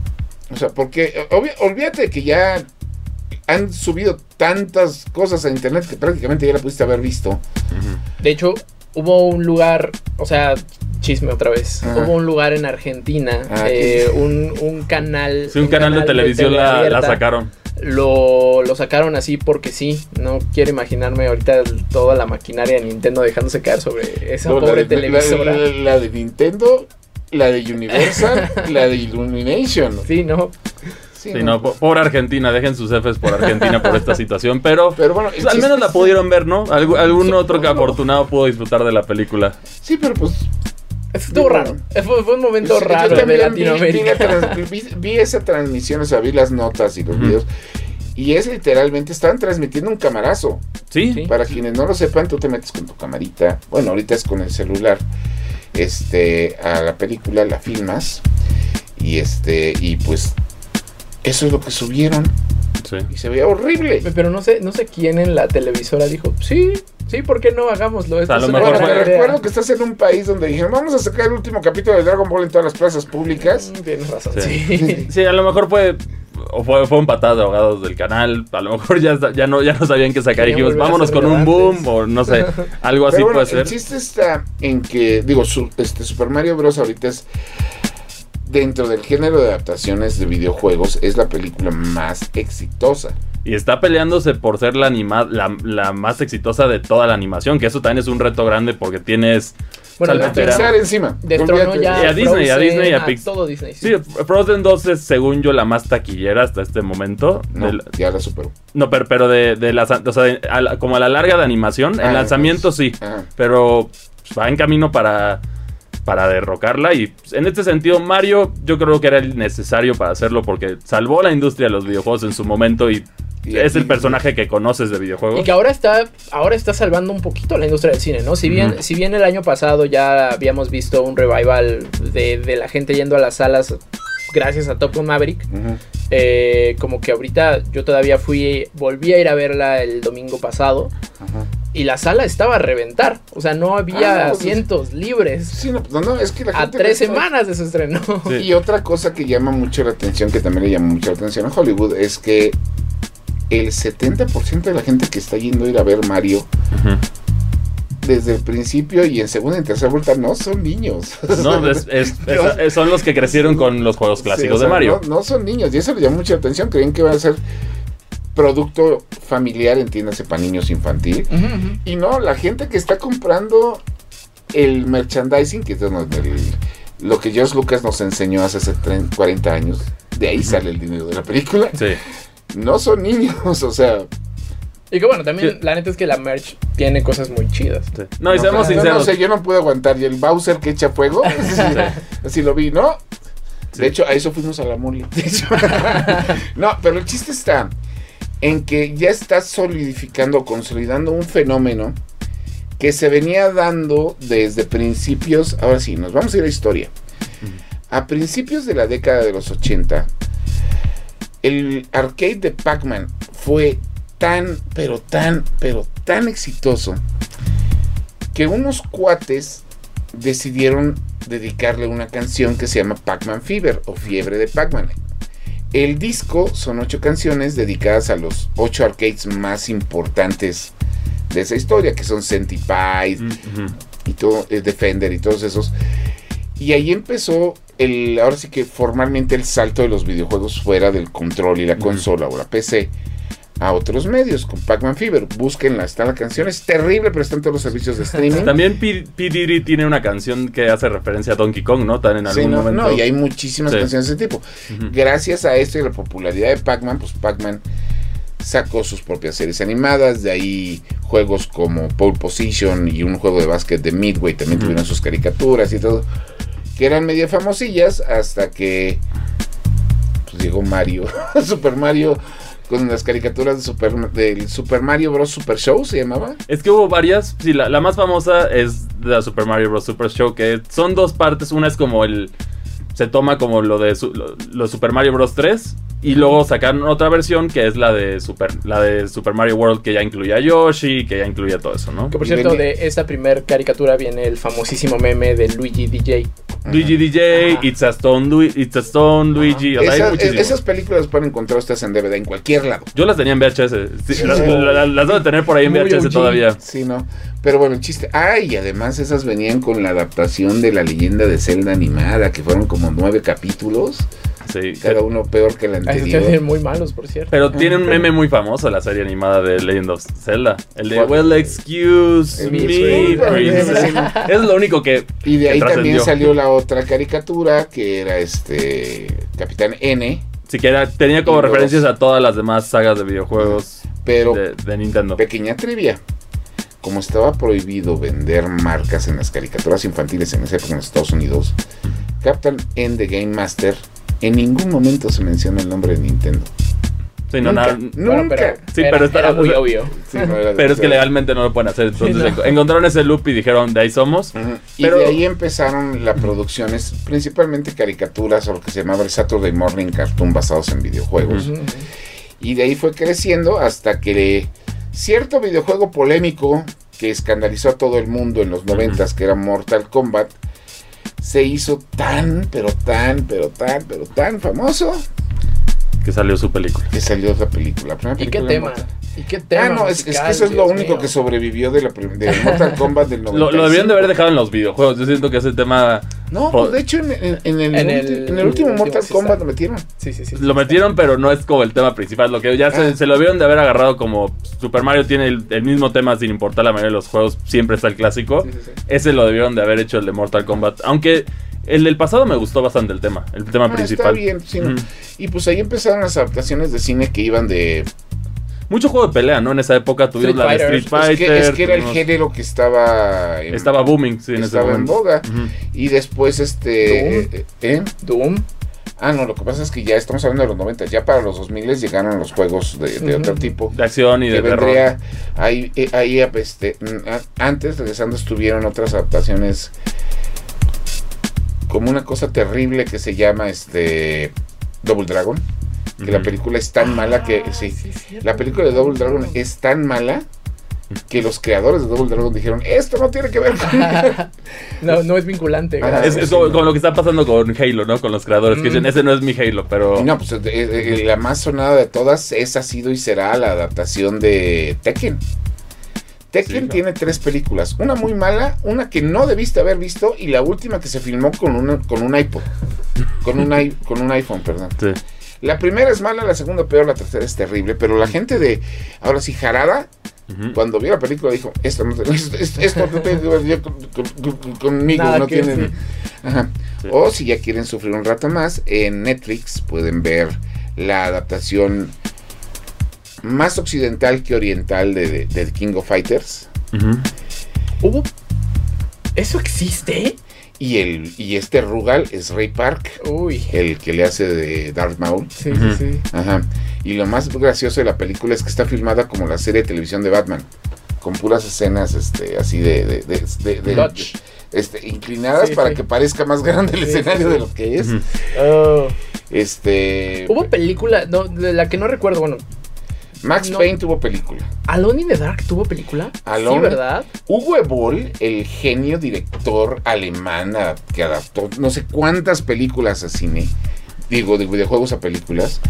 O sea, porque olvídate que ya han subido tantas cosas a internet que prácticamente ya la pudiste haber visto. De hecho, hubo un lugar, o sea, chisme otra vez. Hubo un lugar en Argentina, ah, eh, un, canal. Sí, un, canal, de televisión la, sacaron. Lo, lo, sacaron así porque sí. No quiero imaginarme ahorita toda la maquinaria de Nintendo dejándose caer sobre esa pobre televisora. La, de Nintendo, la de Universal, la de Illumination. Sí, no. Sí, no, por, Argentina, dejen sus Fs por Argentina por esta situación, pero, pero bueno, pues, al menos la pudieron ver, ¿no? algún otro que afortunado pudo disfrutar de la película. Sí, pero pues Estuvo raro. Fue, un momento raro de Latinoamérica. Vi, esa transmisión, o sea, vi las notas y los videos. Y es literalmente, estaban transmitiendo un camarazo. ¿Sí? Para quienes no lo sepan, tú te metes con tu camarita. Bueno, ahorita es con el celular. Este, a la película la filmas. Y este, y pues eso es lo que subieron. Sí. Y se veía horrible. Pero no sé, no sé quién en la televisora dijo, sí, sí, ¿por qué no hagámoslo? Esto a lo mejor recuerdo que estás en un país donde dijeron, vamos a sacar el último capítulo de Dragon Ball en todas las plazas públicas. Mm, tienes razón. Sí. sí. a lo mejor fue o fue, fue un patado de ahogados del canal. A lo mejor ya, ya, no, ya no sabían qué sacar. Y dijimos, vámonos con un boom o no sé, algo así puede ser. El chiste está en que, digo, este Super Mario Bros. ahorita es dentro del género de adaptaciones de videojuegos es la película más exitosa. Y está peleándose por ser la, anima la, más exitosa de toda la animación, que eso también es un reto grande porque tienes... Bueno, la Pixar encima. ya y a Disney, a Disney, a, Pixar. Todo Disney. Sí. Frozen 2 es, según yo, la más taquillera hasta este momento. No, ya la superó. No, pero, pero de, de las... O sea, como a la larga de animación, el ah, lanzamiento sí. Pero va en camino para para derrocarla. Y en este sentido, Mario yo creo que era el necesario para hacerlo porque salvó la industria de los videojuegos en su momento y es el personaje que conoces de videojuegos. Y que ahora está, ahora está salvando un poquito la industria del cine, ¿no? Si bien, si bien el año pasado ya habíamos visto un revival de, la gente yendo a las salas gracias a Top Gun Maverick, eh, como que ahorita yo todavía fui, volví a ir a verla el domingo pasado. Y la sala estaba a reventar. O sea, no había ah, pues, asientos libres. Sí, no, no, es que la gente A tres semanas de su estreno. Y otra cosa que llama mucho la atención, que también le llama mucho la atención a Hollywood, es que el 70% de la gente que está yendo a ir a ver Mario desde el principio y en segunda y tercera vuelta no son niños. No, son los que crecieron con los juegos clásicos de Mario. No, son niños y eso le llama mucha atención. Creen que va a ser producto familiar, entiéndase, para niños infantil. Y no, la gente que está comprando el merchandising, que es lo que George Lucas nos enseñó hace 40 años, de ahí sale el dinero de la película. No son niños, o sea, y que bueno, también la neta es que la merch tiene cosas muy chidas. No, y seamos sinceros. No, sé, yo no puedo aguantar. Y el Bowser que echa fuego, así, lo vi, ¿no? De hecho, a eso fuimos a la mole. De hecho. no, pero el chiste está en que ya está solidificando, consolidando un fenómeno que se venía dando desde principios, ahora sí, nos vamos a ir a la historia. A principios de la década de los 80, el arcade de Pac-Man fue tan, pero tan, pero tan exitoso que unos cuates decidieron dedicarle una canción que se llama Pac-Man Fever o Fiebre de Pac-Man. El disco son ocho canciones dedicadas a los ocho arcades más importantes de esa historia, que son Centipede y todo, eh, Defender y todos esos. Y ahí empezó el, ahora sí que formalmente el salto de los videojuegos fuera del control y la consola o la PC a otros medios con Pac-Man Fever. Búsquenla, está la canción, es terrible, pero está en todos los servicios de streaming. También P. Diddy tiene una canción que hace referencia a Donkey Kong, ¿no? Tan en algún sí, no, momento. no, y hay muchísimas canciones de ese tipo. Gracias a esto y la popularidad de Pac-Man, pues Pac-Man sacó sus propias series animadas, de ahí juegos como Pole Position y un juego de básquet de Midway también tuvieron sus caricaturas y todo, que eran medio famosillas hasta que pues, llegó Mario, Super Mario con las caricaturas de Super, del Super Mario Bros. Super Show, ¿se llamaba? Es que hubo varias, sí, la, la más famosa es la Super Mario Bros. Super Show, que son dos partes, una es como el... Se toma como lo de su, lo, lo Super Mario Bros. 3 y luego sacaron otra versión que es la de Super, la de Super Mario World que ya incluía a Yoshi, que ya incluía todo eso, ¿no? Que por cierto, de esta primer caricatura viene el famosísimo meme de Luigi DJ. Luigi DJ, It's a Stone, Lu It's a Stone Luigi. O sea, Esa- hay muchísimo. esas películas pueden encontrar ustedes en DVD en cualquier lado. Yo las tenía en VHS. Sí, Sí. las, las- las debo tener por ahí en Muy VHS OG. todavía. Sí, ¿no? Pero bueno, el chiste. Ah, y además esas venían con la adaptación de la leyenda de Zelda animada, que fueron como nueve capítulos, Sí. cada uno peor que la Ah, esos anterior. tienen muy malos, por cierto. Pero tiene un meme muy famoso la serie animada de Legend of Zelda. El de ¿Cuál? Well, excuse El me. Princess. Es lo único que. Y de que ahí también salió la otra caricatura, que era este Capitán N, Siquiera tenía como Y los- referencias a todas las demás sagas de videojuegos pero de, de Nintendo. pequeña trivia. Como estaba prohibido vender marcas en las caricaturas infantiles en esa época en los Estados Unidos, Captain N de Game Master en ningún momento se menciona el nombre de Nintendo. Sí, no, nunca, nada- Bueno, nunca. pero, Sí, era, pero está- era muy o sea, obvio. Sí, no era Pero es que legalmente no lo pueden hacer. Entonces Sí, no. enco- encontraron ese loop y dijeron, de ahí somos. Y Pero- de ahí empezaron las producciones, principalmente caricaturas o lo que se llamaba el Saturday Morning Cartoon basados en videojuegos. Y de ahí fue creciendo hasta que cierto videojuego polémico que escandalizó a todo el mundo en los noventas, que era Mortal Kombat, se hizo tan, pero tan, pero tan, pero tan famoso Que salió su película. que salió otra película. ¿Y qué película tema? Mortal- ¿Y qué tema? Ah, no, es, es que eso es lo Dios único mío? que sobrevivió de la de Mortal Kombat del 95. Lo, lo deberían de haber dejado en los videojuegos. Yo siento que ese tema No, pues de hecho en, en- en el, En ulti- el- en el último el Mortal último Kombat lo metieron. Sí, sí, sí. lo metieron, pero no es como el tema principal. Lo que ya se, Ah. se lo vieron de haber agarrado como Super Mario tiene el, el mismo tema sin importar la mayoría de los juegos, siempre está el clásico. Sí, sí, sí. Ese lo debieron de haber hecho el de Mortal Kombat. Aunque el del pasado me gustó bastante el tema, el tema Ah, principal. Está bien, sí. Y pues ahí empezaron las adaptaciones de cine que iban de... Mucho juego de pelea, ¿no? En esa época tuvimos Street la de. Street Fighter. es, que, es que era el género que estaba... en- Estaba booming, sí, en ese estaba en boga. Y después este... eh, ¿eh? Doom. Ah, no, lo que pasa es que ya estamos hablando de los 90. Ya para los 2000 llegaron los juegos de, otro tipo. De acción y que de terror. vendría ahí, eh, ahí este, mm, antes regresando estuvieron otras adaptaciones como una cosa terrible que se llama este Double Dragon que la película es tan mala que sí, la película de Double Dragon es tan mala que los creadores de Double Dragon dijeron esto no tiene que ver con no, no es vinculante. Gracias. Es, es como, como lo que está pasando con Halo, ¿no? Con los creadores que Mm. dicen, ese no es mi Halo, pero... no pues eh, eh, la más sonada de todas esa ha sido y será la adaptación de Tekken Tekken Sí, tiene tres películas, una muy mala, una que no debiste haber visto y la última que se filmó con un, con un iPod, con un, con un iPhone, perdón. Sí. La primera es mala, la segunda peor, la tercera es terrible, pero la gente de, ahora sí, Jarada, cuando vio la película dijo, esto no, te- esto, esto- esto no tiene que ver yo con- con- con- conmigo, Nada no tienen... Ajá. Sí. O si ya quieren sufrir un rato más, en Netflix pueden ver la adaptación más occidental que oriental de, de, de King of Fighters. Ujú. ¿Hubo? ¿Eso existe? Y, el, y este Rugal es Ray Park, Uy. el que le hace de Darth Maul. Sí, sí, sí. Ajá. Y lo más gracioso de la película es que está filmada como la serie de televisión de Batman. Con puras escenas este, así de, de, de- de- este, inclinadas Sí, para sí. que parezca más grande el Sí, escenario sí. de lo que es. Oh. Este. Hubo película, no, de la que no recuerdo, bueno, Max no. Payne tuvo película. Alone in the Dark tuvo película. Alone- Sí, ¿verdad? Hugo Boll, el genio director alemán que adaptó no sé cuántas películas a cine, digo, de videojuegos a películas,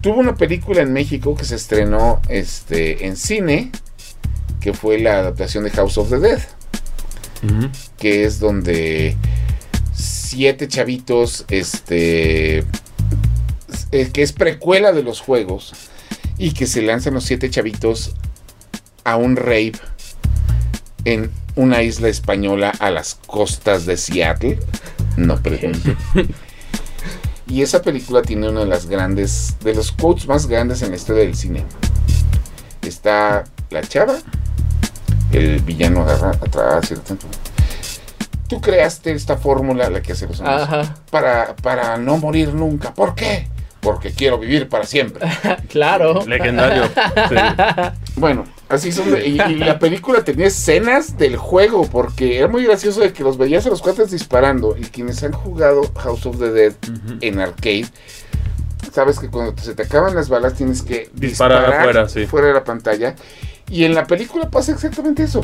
tuvo una película en México que se estrenó este, en cine, que fue la adaptación de House of the Dead, que es donde siete chavitos, este, eh, que es precuela de los juegos, y que se lanzan los siete chavitos a un rave en una isla española a las costas de Seattle. No pregunto. Y esa película tiene una de las grandes, de los quotes más grandes en la historia del cine. Está la chava, el villano agarra atrás. tanto. Tú creaste esta fórmula, la que hace los hombres, para, para no morir nunca. ¿Por qué? Porque quiero vivir para siempre. Claro. Legendario. Sí. Bueno, así son. de- y, y la película tenía escenas del juego, porque era muy gracioso de que los veías a los cuates disparando. Y quienes han jugado House of the Dead en arcade, sabes que cuando se te acaban las balas tienes que Disparar disparar, afuera, sí. fuera de la pantalla. Y en la película pasa exactamente eso.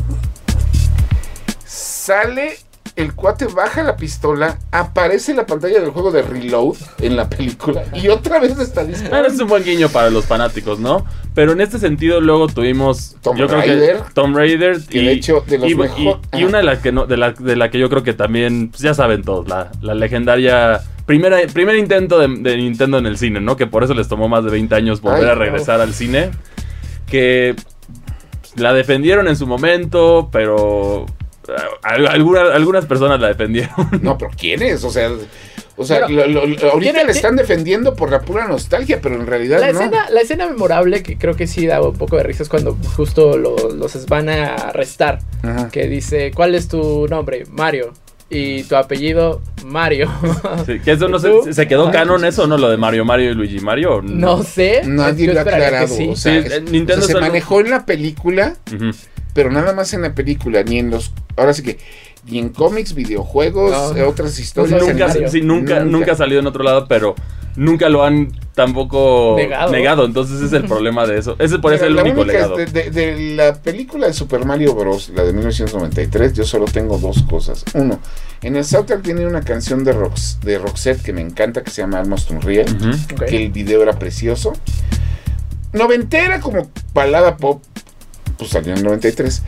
Sale. El cuate baja la pistola, aparece la pantalla del juego de Reload en la película y otra vez está Ah, disparando. es un buen guiño para los fanáticos, ¿no? Pero en este sentido luego tuvimos yo creo Raider. que Tomb Raider de hecho, de los y, y- y una de las que no de la, de la que yo creo que también pues, ya saben todos la, la legendaria primera primer intento de, de Nintendo en el cine, ¿no? Que por eso les tomó más de 20 años volver Ay, a regresar al cine que la defendieron en su momento, pero al- alguna- algunas personas la defendieron. No, pero ¿quiénes? O sea, o sea, Pero, lo- lo- lo- ahorita tiene- le están defendiendo por la pura nostalgia, pero en realidad La no. escena, la escena memorable que creo que sí da un poco de risa es cuando justo lo- los van a arrestar. Ajá. Que dice, ¿cuál es tu nombre? Mario. Y tu apellido, Mario. Sí, que eso no se, se quedó canon eso, ¿no? Lo de Mario Mario y Luigi Mario. ¿o no sé. Nadie lo ha aclarado. sí. O sea, Sí, es- Nintendo o sea, se manejó en la película, Ujú. Pero nada más en la película, ni en los. Ahora sí que, ni en cómics, videojuegos, No. eh, otras historias. Nunca- sí, nunca, nunca ha salido en otro lado, pero nunca lo han tampoco Negado. Entonces ese es el problema de eso. Ese por eso es el único legado. es de, de- de la película de Super Mario Bros., la de 1993, yo solo tengo dos cosas. Uno, en el soundtrack tiene una canción de, Rox, de Roxette que me encanta, que se llama Almost Unreal. Que el video era precioso. Noventera como balada pop, pues salió en el 93.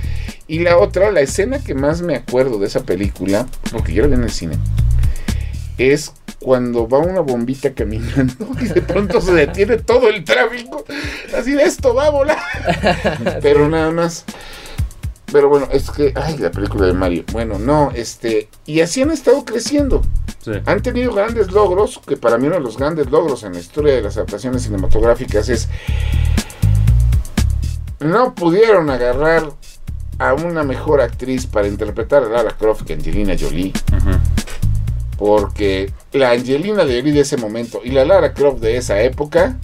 Y la otra, la escena que más me acuerdo de esa película, porque yo la vi en el cine, es cuando va una bombita caminando y de pronto se detiene todo el tráfico. Así de esto va a volar. Pero nada más. Pero bueno, es que, ay, la película de Mario. Bueno, no, este, y así han estado creciendo Sí. han tenido grandes logros, que para mí uno de los grandes logros en la historia de las adaptaciones cinematográficas es no pudieron agarrar a una mejor actriz para interpretar a Lara Croft que Angelina Jolie, porque la Angelina Jolie de ese momento y la Lara Croft de esa época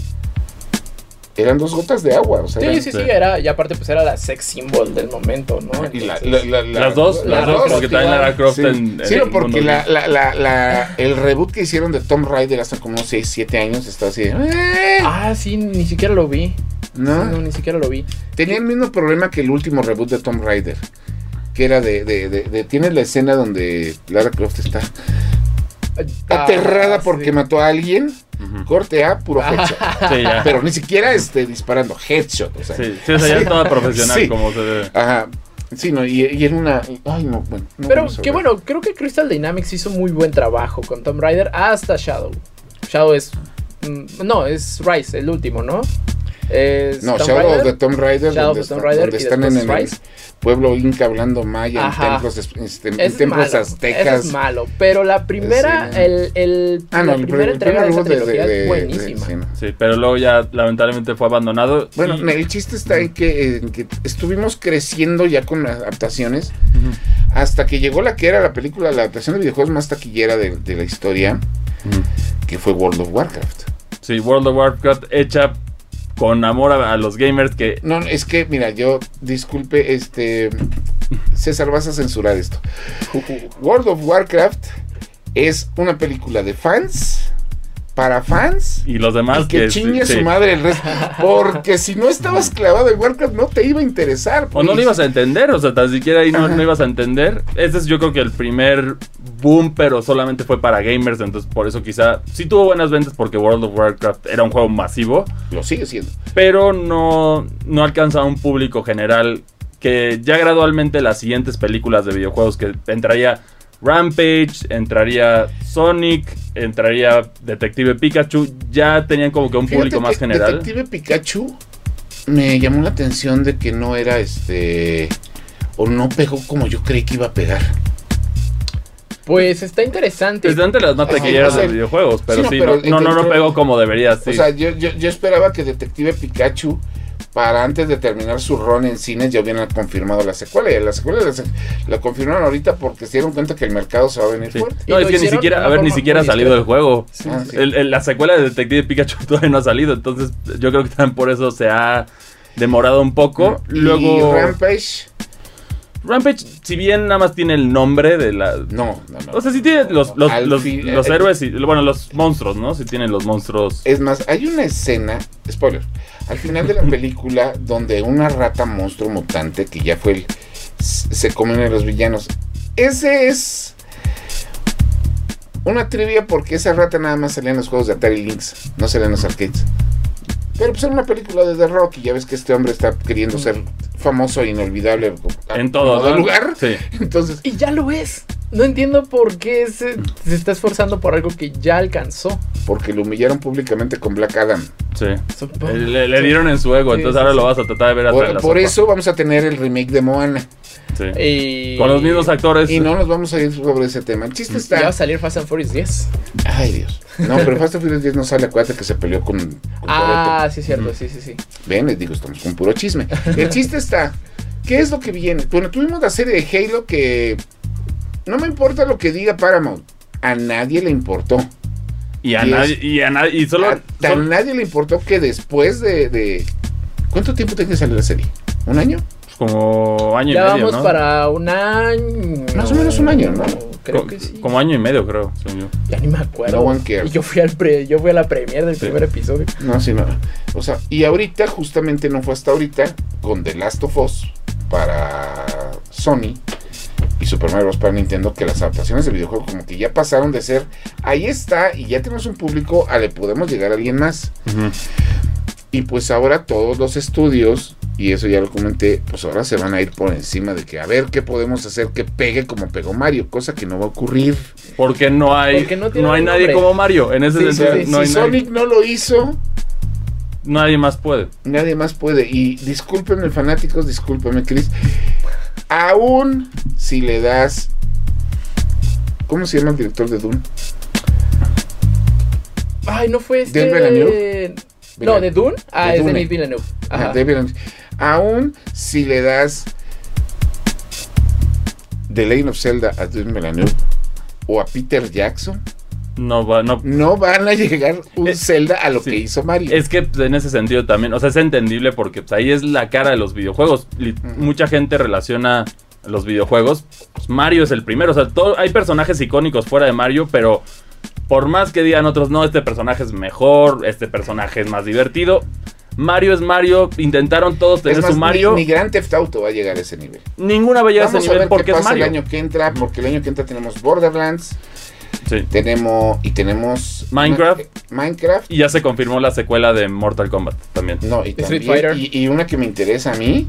eran dos gotas de agua, o sea, Sí, eran- sí, sí, Sí. era, y aparte pues era la sex symbol del momento, ¿no? y la- Entonces- la- la- la- Las dos, las dos, Croft porque también. Lara Croft Sí, en, en Sí, el no, porque mundo la, geek. la, la, la- el reboot que hicieron de Tomb Raider hace como unos 6, 7 años está así de... "Eh", Ah, sí, ni siquiera lo vi. ¿No? Sí, no, ni siquiera lo vi. Tenía el mismo problema que el último reboot de Tomb Raider. Que era de, de, de, de- Tienes la escena donde Lara Croft está aterrada Ah, porque sí. mató a alguien. Corte A, puro headshot. Sí, ya. Pero ni siquiera este, disparando headshot. O sea. Sí, sí, o sea, ya es toda profesional Sí. como se debe. Ajá. Sí, no, y, y era una. Ay, no, bueno. no Pero que bueno, creo que Crystal Dynamics hizo muy buen trabajo con Tomb Raider hasta Shadow. Shadow es. mm, No, es Rise, el último, ¿no? Es No, Shadow Raider. of the Tomb Raider, Shadow donde, of the Tomb donde y están en el pueblo inca hablando maya, en templos, es- este, en Ese es templos malo, aztecas. ese es malo. Pero la primera, Sí. el, el, Ah, no, la primera primer- entrega de esa primer reboot trilogía de- de- es de- buenísima. sí, no. Sí, pero luego ya lamentablemente fue abandonado. Bueno, y- el chiste está en que, en que estuvimos creciendo ya con las adaptaciones. Hasta que llegó la que era la película, la adaptación de videojuegos más taquillera de, de la historia, que fue World of Warcraft. Sí, World of Warcraft hecha con amor a, a los gamers que... No, es que, mira, yo, disculpe, este. César, vas a censurar esto. World of Warcraft es una película de fans, para fans, Y los demás y que chingue sí. su madre el resto. Porque si no estabas clavado en Warcraft, no te iba a interesar. O no lo pues. ibas a entender, o sea, tan siquiera ahí no, no ibas a entender. Ese es yo creo que el primer boom, pero solamente fue para gamers, entonces por eso quizá sí tuvo buenas ventas porque World of Warcraft era un juego masivo, Lo sigue siendo. pero no, no alcanza a un público general que ya gradualmente las siguientes películas de videojuegos que entraría Rampage, entraría Sonic, entraría Detective Pikachu, ya tenían como que un Fíjate público más general. Detective Pikachu me llamó la atención de que no era este. O no pegó como yo creí que iba a pegar. Pues está interesante. Es de entre las más taquilleras de videojuegos, pero sí, no, sí, pero no, no, no, no entonces- pegó como debería, sí. O sea, yo, yo, yo esperaba que Detective Pikachu, para antes de terminar su run en cines, ya hubieran confirmado la secuela. Y la secuela la, se- la confirmaron ahorita porque se dieron cuenta que el mercado se va a venir Sí. fuerte. Y No, es que ni siquiera, a ver, ni siquiera ha salido el discreta. juego. Ah, sí. El- el- la secuela de Detective Pikachu todavía no ha salido, entonces yo creo que también por eso se ha demorado un poco. Y Luego, Rampage, Rampage, si bien nada más tiene el nombre de la... no, no, no. O sea, sí tiene los, los, los, fin- los eh, héroes y, bueno, los monstruos, ¿no? Sí tienen los monstruos. Es más, hay una escena, spoiler, al final de la película donde una rata monstruo mutante que ya fue el. se comen a los villanos. Ese es. Una trivia porque esa rata nada más salía en los juegos de Atari Lynx, no salía en los arcades. Pero pues era una película de The Rock y ya ves que este hombre está queriendo ser famoso e inolvidable en todo todo ¿no? lugar. Sí. Entonces, Y ya lo es. No entiendo por qué se, se está esforzando por algo que ya alcanzó. porque lo humillaron públicamente con Black Adam. Sí. Eh, Le, le dieron en su ego, Sí, entonces sí, ahora sí. lo vas a tratar de ver en Por, la por sopa. eso vamos a tener el remake de Moana. Sí. Y... Con los mismos actores. Y no nos vamos a ir sobre ese tema. El chiste Ya va está. a salir Fast and Furious 10. Ay, Dios. No, pero Fast and Furious 10 no sale. Acuérdate que se peleó con. con Ah, sí, cierto, sí, sí, sí. Toretto. Ven, les digo, estamos con puro chisme. El chiste está. ¿Qué es lo que viene? Bueno, tuvimos la serie de Halo que. No me importa lo que diga Paramount. A nadie le importó. Y a Y es- nadie, y a nadie, y solo, a tan solo- nadie le importó que después de, de- ¿Cuánto tiempo tiene que salir la serie? ¿Un año? Como año Ya y medio, vamos ¿no? para un año. Más o menos un año, ¿no? Creo Co- que sí. Como año y medio, creo, según yo. Ya ni me acuerdo. No one cares. Y yo fui al pre, yo fui a la premier del Sí. primer episodio. No, sí, no. O sea, y ahorita, justamente no fue hasta ahorita, con The Last of Us para Sony y Super Mario Bros. para Nintendo, que las adaptaciones de videojuegos como que ya pasaron de ser, ahí está, y ya tenemos un público, a le podemos llegar a alguien más. Y pues ahora todos los estudios, y eso ya lo comenté, pues ahora se van a ir por encima de que a ver qué podemos hacer que pegue como pegó Mario, cosa que no va a ocurrir. Porque no hay, Porque no hay nadie nombre. como Mario. En ese Sí, sentido, sea, sí, no hay si nadie, Sonic no lo hizo, nadie más puede. Nadie más puede. Y discúlpenme, fanáticos, discúlpenme, Chris. Aún si le das. ¿Cómo se llama el director de Dune? Ay, no fue este. ¿Del Villeneuve? No, de Dune. Ah, De es Dune. de Denis Villeneuve. Ajá. Ah, David. Aún si le das. The Legend of Zelda a Dune Villeneuve o a Peter Jackson, No va, no. no van a llegar un Eh, Zelda a lo sí. que hizo Mario. Es que pues, en ese sentido también, o sea, es entendible porque pues, ahí es la cara de los videojuegos. Mucha gente relaciona los videojuegos. Pues, Mario es el primero. O sea, todo- hay personajes icónicos fuera de Mario, pero por más que digan otros, no, este personaje es mejor, este personaje es más divertido. Mario es Mario, intentaron todos tener Es más, su Mario. Ni, ni Grand Theft Auto va a llegar a ese nivel. Ninguna va a llegar a ese a nivel ver porque qué es pasa Mario. el año que entra, porque el año que entra tenemos Borderlands, Sí. tenemos y tenemos Minecraft. Minecraft Y ya se confirmó la secuela de Mortal Kombat también. no y Street también Fighter. y, y una que me interesa a mí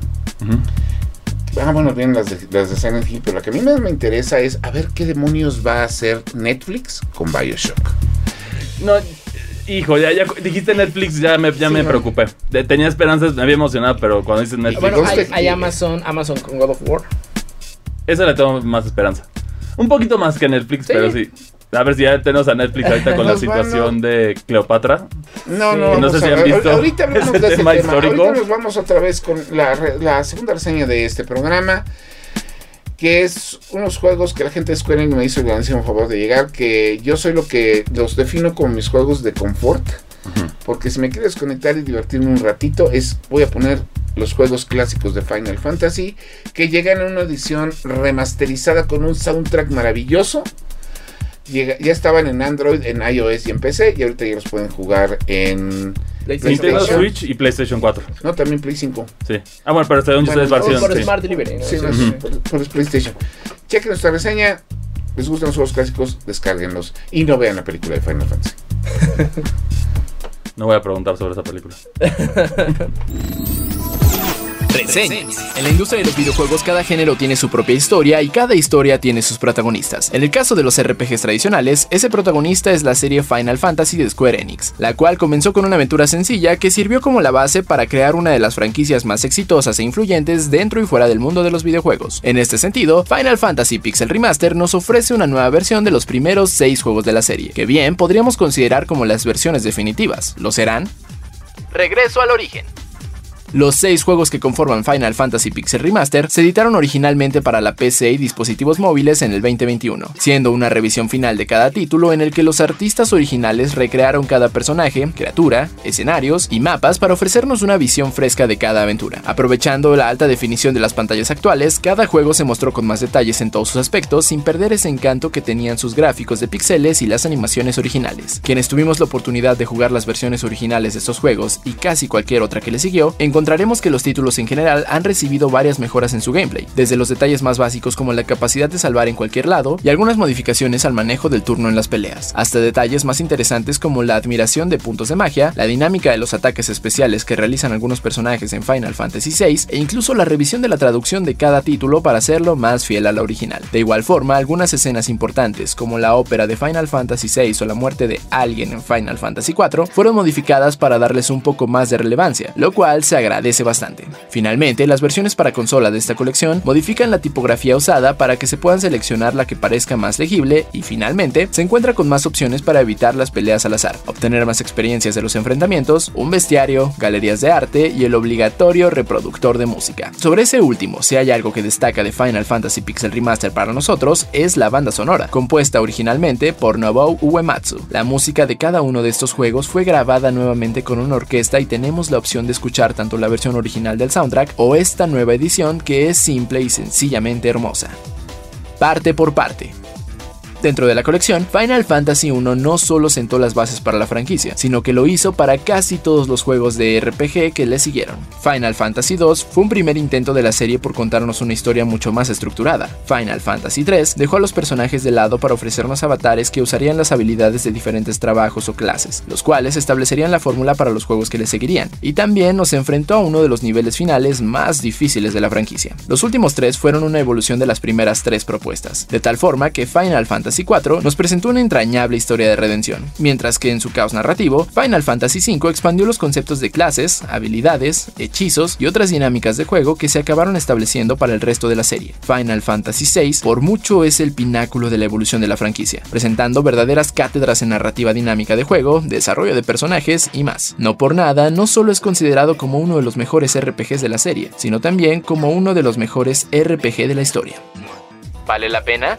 ah bueno bien las de, las de Silent Hill pero la que a mí más me interesa es a ver qué demonios va a hacer Netflix con Bioshock No, hijo, ya, ya dijiste Netflix, ya me, ya Sí, me no. preocupé. De- tenía esperanzas, me había emocionado, pero cuando dices Netflix, Bueno, hay, Amazon, Amazon con God of War. esa le tengo más esperanza. Un poquito más que Netflix, Sí. pero sí. A ver si ya tenemos a Netflix ahorita con la van, situación de Cleopatra. no Sí. no, No sé si han visto ahorita hablamos ese de tema tema, histórico. ahorita nos vamos otra vez con la, re- la segunda reseña de este programa que es unos juegos que la gente de Square Enix me hizo el grandísimo favor de llegar, que yo soy lo que los defino como mis juegos de confort, porque si me quiero desconectar y divertirme un ratito, es voy a poner los juegos clásicos de Final Fantasy, que llegan en una edición remasterizada con un soundtrack maravilloso. Ya estaban en Android, en iOS y en PC, y ahorita ya los pueden jugar en Nintendo Switch y PlayStation 4. No, también Play 5. Sí. Ah, bueno, pero según bueno, es versión. Por Smart Delivery. ¿no? Sí, sí. por, por, PlayStation. Chequen nuestra reseña. Les gustan los juegos clásicos, descárguenlos. Y no vean la película de Final Fantasy. no voy a preguntar sobre esa película. Reseñas. En la industria de los videojuegos cada género tiene su propia historia y cada historia tiene sus protagonistas. En el caso de los RPGs tradicionales, ese protagonista es la serie Final Fantasy de Square Enix, la cual comenzó con una aventura sencilla que sirvió como la base para crear una de las franquicias más exitosas e influyentes dentro y fuera del mundo de los videojuegos. En este sentido, Final Fantasy Pixel Remaster nos ofrece una nueva versión de los primeros 6 juegos de la serie, que bien podríamos considerar como las versiones definitivas. ¿Lo serán? Regreso al origen. Los seis juegos que conforman Final Fantasy Pixel Remaster se editaron originalmente para la PC y dispositivos móviles en el 2021, siendo una revisión final de cada título en el que los artistas originales recrearon cada personaje, criatura, escenarios y mapas para ofrecernos una visión fresca de cada aventura. Aprovechando la alta definición de las pantallas actuales, cada juego se mostró con más detalles en todos sus aspectos sin perder ese encanto que tenían sus gráficos de pixeles y las animaciones originales. Quienes tuvimos la oportunidad de jugar las versiones originales de estos juegos y casi cualquier otra que le siguió, encontraremos que los títulos en general han recibido varias mejoras en su gameplay, desde los detalles más básicos como la capacidad de salvar en cualquier lado y algunas modificaciones al manejo del turno en las peleas, hasta detalles más interesantes como la admiración de puntos de magia, la dinámica de los ataques especiales que realizan algunos personajes en Final Fantasy VI e incluso la revisión de la traducción de cada título para hacerlo más fiel a la original. De igual forma, algunas escenas importantes como la ópera de Final Fantasy VI o la muerte de alguien en Final Fantasy IV fueron modificadas para darles un poco más de relevancia, lo cual se agradece bastante. Finalmente, las versiones para consola de esta colección modifican la tipografía usada para que se puedan seleccionar la que parezca más legible y finalmente se encuentra con más opciones para evitar las peleas al azar, obtener más experiencias de los enfrentamientos, un bestiario, galerías de arte y el obligatorio reproductor de música. Sobre ese último, si hay algo que destaca de Final Fantasy Pixel Remaster para nosotros, es la banda sonora, compuesta originalmente por Nobuo Uematsu. La música de cada uno de estos juegos fue grabada nuevamente con una orquesta y tenemos la opción de escuchar tanto la versión original del soundtrack o esta nueva edición que es simple y sencillamente hermosa. Parte por parte. Dentro de la colección, Final Fantasy I no solo sentó las bases para la franquicia, sino que lo hizo para casi todos los juegos de RPG que le siguieron. Final Fantasy II fue un primer intento de la serie por contarnos una historia mucho más estructurada. Final Fantasy III dejó a los personajes de lado para ofrecernos avatares que usarían las habilidades de diferentes trabajos o clases, los cuales establecerían la fórmula para los juegos que le seguirían, y también nos enfrentó a uno de los niveles finales más difíciles de la franquicia. Los últimos tres fueron una evolución de las primeras tres propuestas, de tal forma que Final Fantasy Fantasy IV nos presentó una entrañable historia de redención, mientras que en su caos narrativo, Final Fantasy V expandió los conceptos de clases, habilidades, hechizos y otras dinámicas de juego que se acabaron estableciendo para el resto de la serie. Final Fantasy VI por mucho es el pináculo de la evolución de la franquicia, presentando verdaderas cátedras en narrativa dinámica de juego, desarrollo de personajes y más. No por nada, no solo es considerado como uno de los mejores RPGs de la serie, sino también como uno de los mejores RPG de la historia. ¿Vale la pena?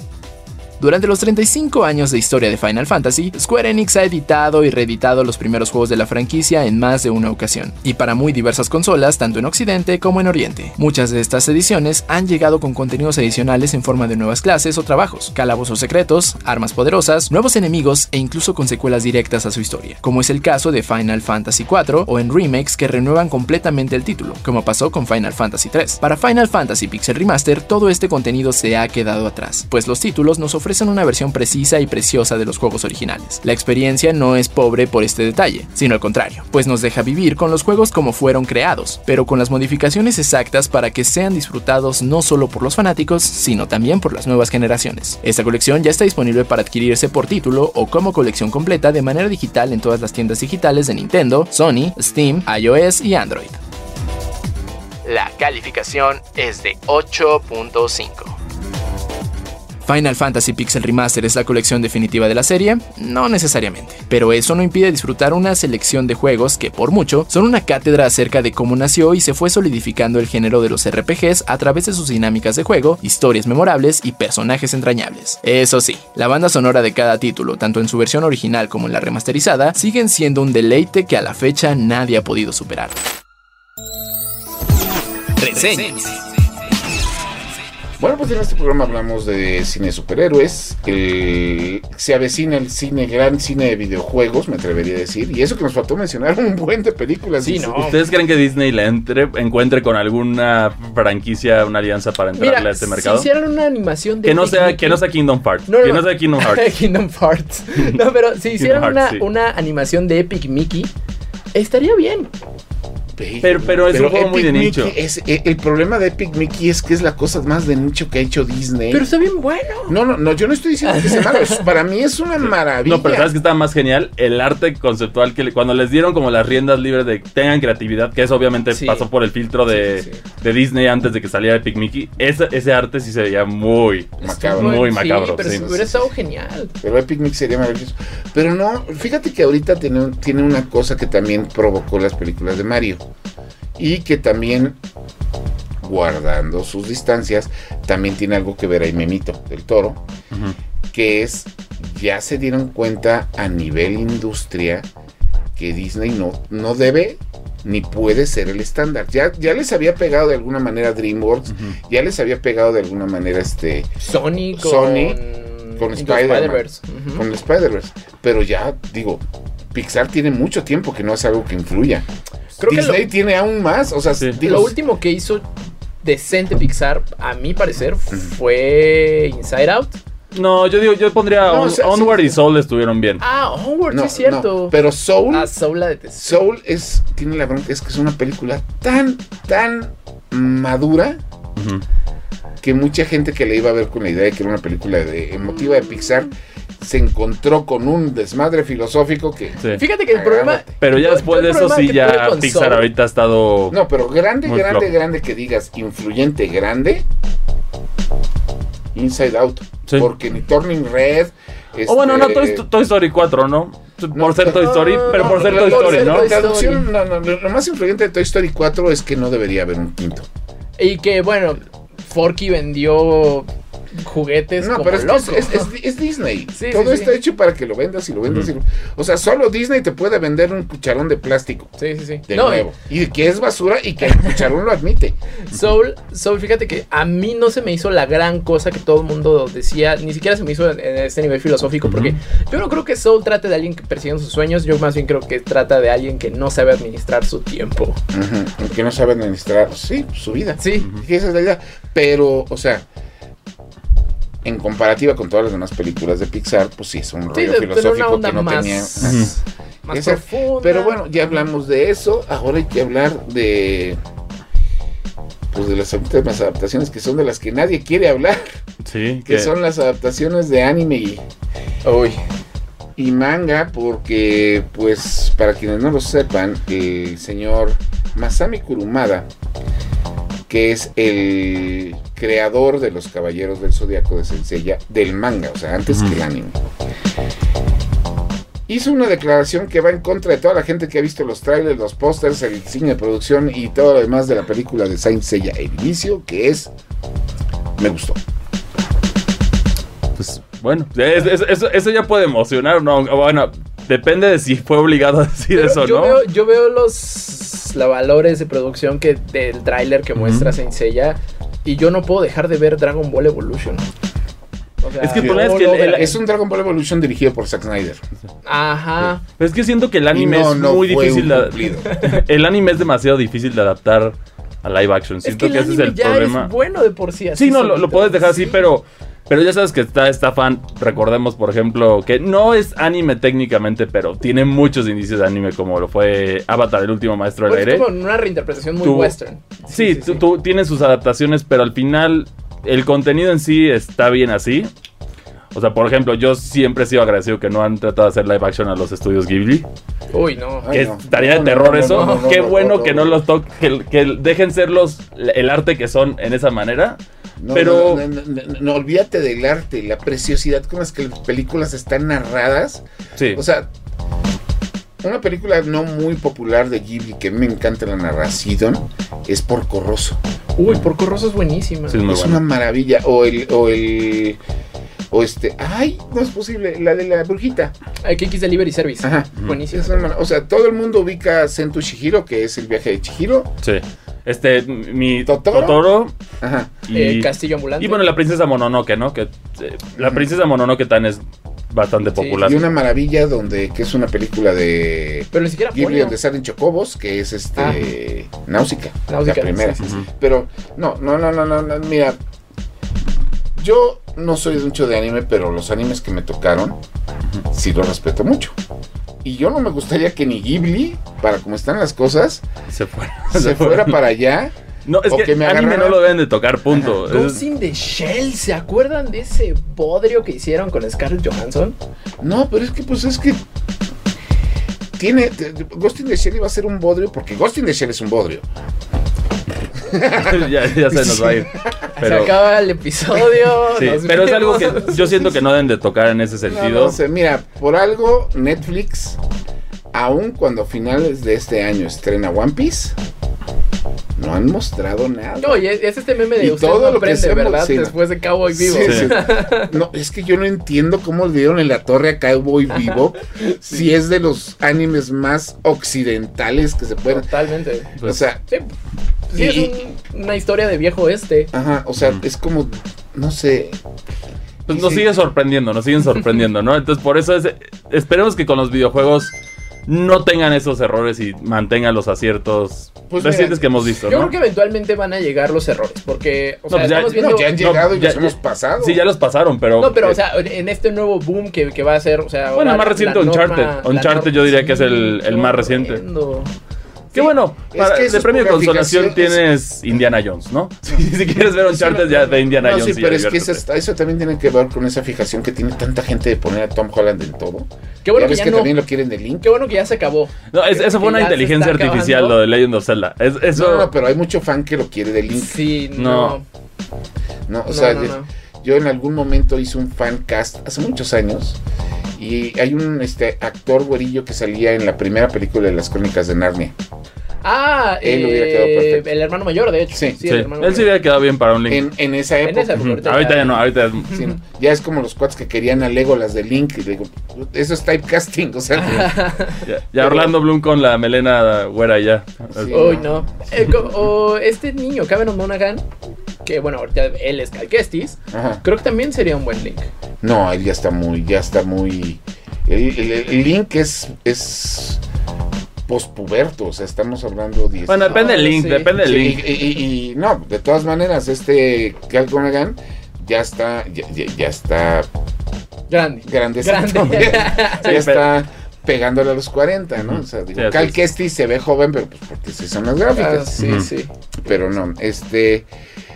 Durante los 35 años de historia de Final Fantasy, Square Enix ha editado y reeditado los primeros juegos de la franquicia en más de una ocasión, y para muy diversas consolas, tanto en Occidente como en Oriente. Muchas de estas ediciones han llegado con contenidos adicionales en forma de nuevas clases o trabajos, calabozos secretos, armas poderosas, nuevos enemigos e incluso con secuelas directas a su historia, como es el caso de Final Fantasy IV o en remakes que renuevan completamente el título, como pasó con Final Fantasy III. Para Final Fantasy Pixel Remaster, todo este contenido se ha quedado atrás, pues los títulos nos ofrecen ofrecen una versión precisa y preciosa de los juegos originales. La experiencia no es pobre por este detalle, sino al contrario, pues nos deja vivir con los juegos como fueron creados, pero con las modificaciones exactas para que sean disfrutados no solo por los fanáticos, sino también por las nuevas generaciones. Esta colección ya está disponible para adquirirse por título o como colección completa de manera digital en todas las tiendas digitales de Nintendo, Sony, Steam, iOS y Android. La calificación es de 8.5. ¿Final Fantasy Pixel Remaster es la colección definitiva de la serie? No necesariamente, pero eso no impide disfrutar una selección de juegos que, por mucho, son una cátedra acerca de cómo nació y se fue solidificando el género de los RPGs a través de sus dinámicas de juego, historias memorables y personajes entrañables. Eso sí, la banda sonora de cada título, tanto en su versión original como en la remasterizada, siguen siendo un deleite que a la fecha nadie ha podido superar. Reseñas. Bueno, pues en este programa hablamos de cine de superhéroes. se avecina el cine, gran cine de videojuegos, me atrevería a decir. Y eso que nos faltó mencionar un buen de películas. Sí, ¿no? ¿Ustedes creen que Disney le entre, encuentre con alguna franquicia, una alianza para entrarle a este mercado? Si hicieran una animación de. Que no, sea, que no sea Kingdom Hearts. No, que no, sea Kingdom Hearts. Kingdom Hearts. no, pero si hicieran una, una animación de Epic Mickey, estaría bien. Pero, pero es un juego muy de nicho. Eh, el problema de Epic Mickey es que es la cosa más de nicho que ha hecho Disney. Pero está bien bueno. No, no, no, yo no estoy diciendo que sea malo. para mí es una maravilla. No, pero ¿sabes que está más genial? El arte conceptual que cuando les dieron como las riendas libres de tengan creatividad, que eso obviamente pasó por el filtro de, de, Disney antes de que saliera Epic Mickey. Ese, ese arte sí se veía muy macabro. Muy macabro. pero hubiera estado genial. Pero Epic Mickey sería maravilloso. Pero no, fíjate que ahorita tiene, tiene una cosa que también provocó las películas de Mario y que también guardando sus distancias, también tiene algo que ver ahí Memito del Toro, que es, ya se dieron cuenta a nivel industria que Disney no, no debe ni puede ser el estándar. Ya, ya les había pegado de alguna manera DreamWorks, ya les había pegado de alguna manera este Sony con, Sony, con Spider-Verse. Con Spider-Verse. Pero ya, digo, Pixar tiene mucho tiempo que no hace algo que influya. Disney tiene aún más. O sea, lo último que hizo decente Pixar, a mi parecer, fue Inside Out. No, yo digo, yo pondría Onward y Soul estuvieron bien. Ah, Onward, sí es cierto. pero Soul. Ah, Soul la Soul es, tiene la bronca, es que es una película tan, tan madura. Que mucha gente que le iba a ver con la idea de que era una película de, emotiva de Pixar se encontró con un desmadre filosófico que... Fíjate que el problema... Pero ya después de eso sí, ya Pixar ahorita ha estado... No, pero grande, grande, grande que digas, influyente, grande. Inside Out. Porque ni Turning Red... o bueno, no, Toy, este, Toy, Story 4, ¿no? Por ser Toy Story, pero por ser Toy Story, ¿no? Traducción, no, no, lo más influyente de Toy Story 4 es que no debería haber un quinto. Y que, bueno, Forky vendió juguetes no, pero es, es, Disney. Todo está hecho para que lo vendas y lo vendas. o sea, solo Disney te puede vender un cucharón de plástico. Sí, sí, sí. De nuevo. Y, que es basura y que el cucharón lo admite. Soul, Soul, fíjate que a mí no se me hizo la gran cosa que todo el mundo decía. Ni siquiera se me hizo en, este nivel filosófico. Porque yo no creo que Soul trate de alguien que persigue sus sueños. Yo más bien creo que trata de alguien que no sabe administrar su tiempo. Que no sabe administrar, sí, su vida. Sí. esa es la idea. Pero, o sea en comparativa con todas las demás películas de Pixar, pues sí, es un rollo filosófico que no tenía. Más. Pero bueno, ya hablamos de eso. Ahora hay que hablar de. Pues de las últimas adaptaciones que son de las que nadie quiere hablar. Sí. Que, son las adaptaciones de anime y. Uy. Y manga, porque, pues, para quienes no lo sepan, el señor Masami Kurumada que es el creador de los Caballeros del Zodiaco de Senseiya del manga, o sea, antes que el anime. Hizo una declaración que va en contra de toda la gente que ha visto los trailers, los pósters, el cine de producción y todo lo demás de la película de Saint Seiya, el inicio, que es me gustó. Pues bueno, eso, ya puede emocionar, ¿no? Bueno, depende de si fue obligado a decir eso, yo ¿no? Veo, yo veo los los valores de producción que del tráiler que muestra Saint Seiya y yo no puedo dejar de ver Dragon Ball Evolution. es que, es, que es un Dragon Ball Evolution dirigido por Zack Snyder. Ajá. Pero es que siento que el anime es muy difícil de El anime es demasiado difícil de adaptar a live action. Siento que, que ese es el problema. Es bueno de por sí así. Sí, no, lo, puedes dejar así, pero pero ya sabes que está esta fan, recordemos por ejemplo, que no es anime técnicamente, pero tiene muchos indicios de anime como lo fue Avatar, el último maestro del pues aire. Es como una reinterpretación muy western. Sí, tú, tienes sus adaptaciones, pero al final el contenido en sí está bien así. O sea, por ejemplo, yo siempre he sido agradecido que no han tratado de hacer live action a los estudios Ghibli. Uy, no. Que estaría de terror eso. Qué bueno que no los toquen, que, que, dejen ser los, el arte que son en esa manera. No, Pero- no, no, no, no, no, olvídate del arte, la preciosidad con las que las películas están narradas. Sí. O sea, una película no muy popular de Ghibli que a mí me encanta la narración es Porco Rosso. Uy, Porco Rosso es buenísima. Sí, es una maravilla. O el, o el, o este, ay, no es posible, la de la brujita. KX Delivery Service. Ajá. Mara- o sea, todo el mundo ubica Sentu Shihiro, que es el viaje de Chihiro. Sí. Este, mi ¿Totoro? Totoro, Ajá. y, Eh, Castillo Ambulante. y bueno, la princesa Mononoke, ¿no? Que eh, la princesa Mononoke tan es bastante Sí, popular. Y una maravilla donde, que es una película de Pero ni siquiera Ghibli donde salen chocobos, que es este Náusica, Náusica, la primera. sí, sí, sí. Pero no, no, no, no, no, no, mira, yo no soy mucho de anime, pero los animes que me tocaron sí los respeto mucho. Y yo no me gustaría que ni Ghibli, para como están las cosas, Se fue. se fuera para allá. No, es o que, que me anime no lo deben de tocar, punto. Ghost in the Shell, ¿se acuerdan de ese bodrio que hicieron con Scarlett Johansson? No, pero es que pues es que tiene Ghost in the Shell iba a ser un bodrio porque Ghost in the Shell es un bodrio. ya, ya se nos va a ir. Se acaba el episodio. sí, nos pero es algo que yo siento que no deben de tocar en ese sentido. no sé, mira, por algo Netflix, aun cuando a finales de este año estrena One Piece, no han mostrado nada. No, y es, es este meme de Y usted todo no lo que aprende, ¿verdad? sí. Después de Cowboy Vivo. Sí, sí. No, es que yo no entiendo cómo le dieron en la torre a Cowboy Vivo si es de los animes más occidentales que se pueden. Totalmente. O sea, Sí, es un- una historia de viejo este. ajá, o sea, Mm. es como, no sé. pues nos sí. sigue sorprendiendo, nos siguen sorprendiendo, ¿no? Entonces, por eso es, esperemos que con los videojuegos no tengan esos errores y mantengan los aciertos Pues recientes mira, que hemos visto, Yo ¿no? creo que eventualmente van a llegar los errores, porque, o No, sea, pues ya- estamos viendo... No, ya han no, llegado y ya- los hemos pasado. Sí, ya los pasaron, pero... No, pero, eh, o sea, en este nuevo boom que, que va a ser, o sea... Bueno, más reciente, Uncharted. Uncharted yo diría que es el- el más reciente. Qué bueno, es para- que de es premio de por consolación tienes Indiana Jones, ¿no? Si, quieres ver Uncharted, Sí, ya ve Indiana no, Jones. sí, pero es que eso, también tiene que ver con esa fijación que tiene tanta gente de poner a Tom Holland en todo. Qué bueno ya que ves ya que no... también lo quieren de Link. Qué bueno que ya se acabó. No, es- eso fue que una inteligencia artificial, acabando. lo de Legend of Zelda. Es- eso, No, no, pero hay mucho fan que lo quiere de Link. Sí, No. no. ¿no? O No, sea, no, yo- en algún momento hice un fan cast hace muchos años. Y hay un este actor güerillo que salía en la primera película de las crónicas de Narnia. Ah, Él hubiera quedado eh, perfecto. el hermano mayor, de hecho. Sí. Sí, el hermano él sí mayor. hubiera quedado bien para un link. En, en esa En época. esa época. Ahorita Ahorita ya- no, ahorita... sí, ¿no? Ya es como los cuates que querían a Legolas de Link. Y digo, eso es typecasting. O sea, Ya, ya Orlando Bloom con la melena güera ya. Sí. Uy, no. Eh, o este niño, Cameron Monaghan, que bueno, ahorita él es Cal Kestis, ajá. creo que también sería un buen link. No, él ya está muy, ya está muy. El, el- el Link es, es pospuberto, o sea, estamos hablando de Bueno, depende del Ah, link, sí. depende del Sí, link. y, y- y- y no, de todas maneras, este Cal Conagan ya está, ya, ya- ya está Grande. grande, Grande. ya Sí, está pegándole a los 40, ¿no? O sea, digo, Sí, Cal es. Kestis se ve joven, pero pues porque sí son las Ah, gráficas. sí, Ujú. sí. Pero no, este.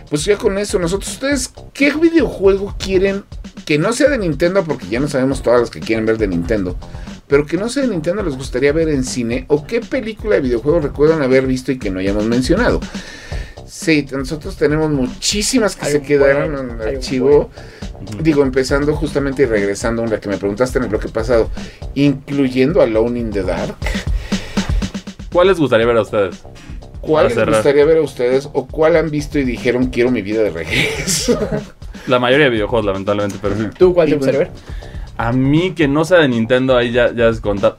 Pues ya con eso, nosotros, ¿ustedes qué videojuego quieren que no sea de Nintendo? Porque ya no sabemos todas las que quieren ver de Nintendo. Pero que no sea de Nintendo les gustaría ver en cine. ¿O qué película de videojuego recuerdan haber visto y que no hayamos mencionado? Sí, nosotros tenemos muchísimas que Hay se quedaron buen, en el archivo. Digo, empezando justamente y regresando a la que me preguntaste en el bloque pasado, incluyendo Alone in the Dark. ¿Cuál les gustaría ver a ustedes? ¿Cuál les gustaría ver a ustedes o cuál han visto y dijeron quiero mi vida de regreso? La mayoría de videojuegos, lamentablemente, pero sí. ¿Tú cuál te gustaría ver? A mí que no sea de Nintendo, ahí ya, ya es contado.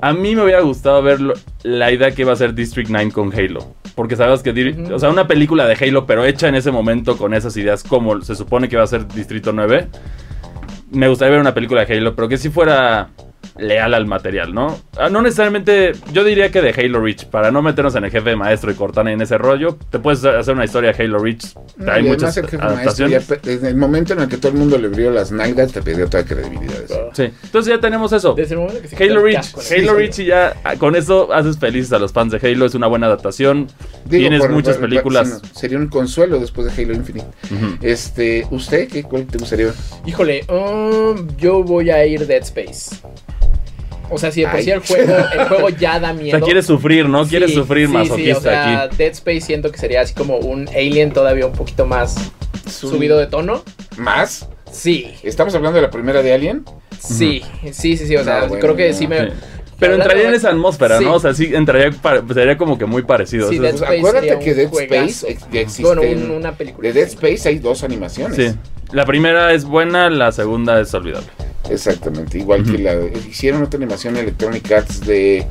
A mí me hubiera gustado ver lo- la idea que iba a ser District 9 con Halo. Porque sabes que, o sea, una película de Halo, pero hecha en ese momento con esas ideas como se supone que va a ser Distrito 9. Me gustaría ver una película de Halo, pero que sí fuera leal al material, ¿no? Ah, No necesariamente, yo diría que de Halo Reach, para no meternos en el jefe de maestro y cortar en ese rollo, te puedes hacer una historia de Halo Reach. No, hay muchas además el jefe maestro, ya adaptaciones. pe- desde el momento en el que todo el mundo le abrió las nalgas, te pidió toda credibilidad. eso. Sí, entonces ya tenemos eso. Desde el momento que se Halo Reach, Halo piso. Reach y ya ah, con eso haces felices a los fans de Halo, es una buena adaptación. Digo, Tienes por- muchas por- películas. sí, sería un consuelo después de Halo Infinite. Este, ¿usted qué cuál te gustaría ver? Híjole, um, yo voy a ir Dead Space. O sea, si de por sí el juego, el juego ya da O miedo. sea, quieres sufrir, ¿no? Sí, Quieres sufrir sí, masoquista sí, o sea, aquí. Dead Space siento que sería así como un Alien todavía un poquito más subido de tono. ¿Más? Sí. ¿Estamos hablando de la primera de Alien? Sí, sí, sí, sí. O sea, bueno, creo que no. sí me. Pero entraría en esa atmósfera, Sí. ¿no? O sea, sí, entraría, sería como que muy parecido. Sí, O Pues acuérdate que Dead. Space ex- ya existen. Bueno, un- una película. De Dead Space hay dos animaciones. sí. La primera es buena, la segunda es olvidable. Exactamente. Igual que la. Hicieron otra animación Electronic Arts de.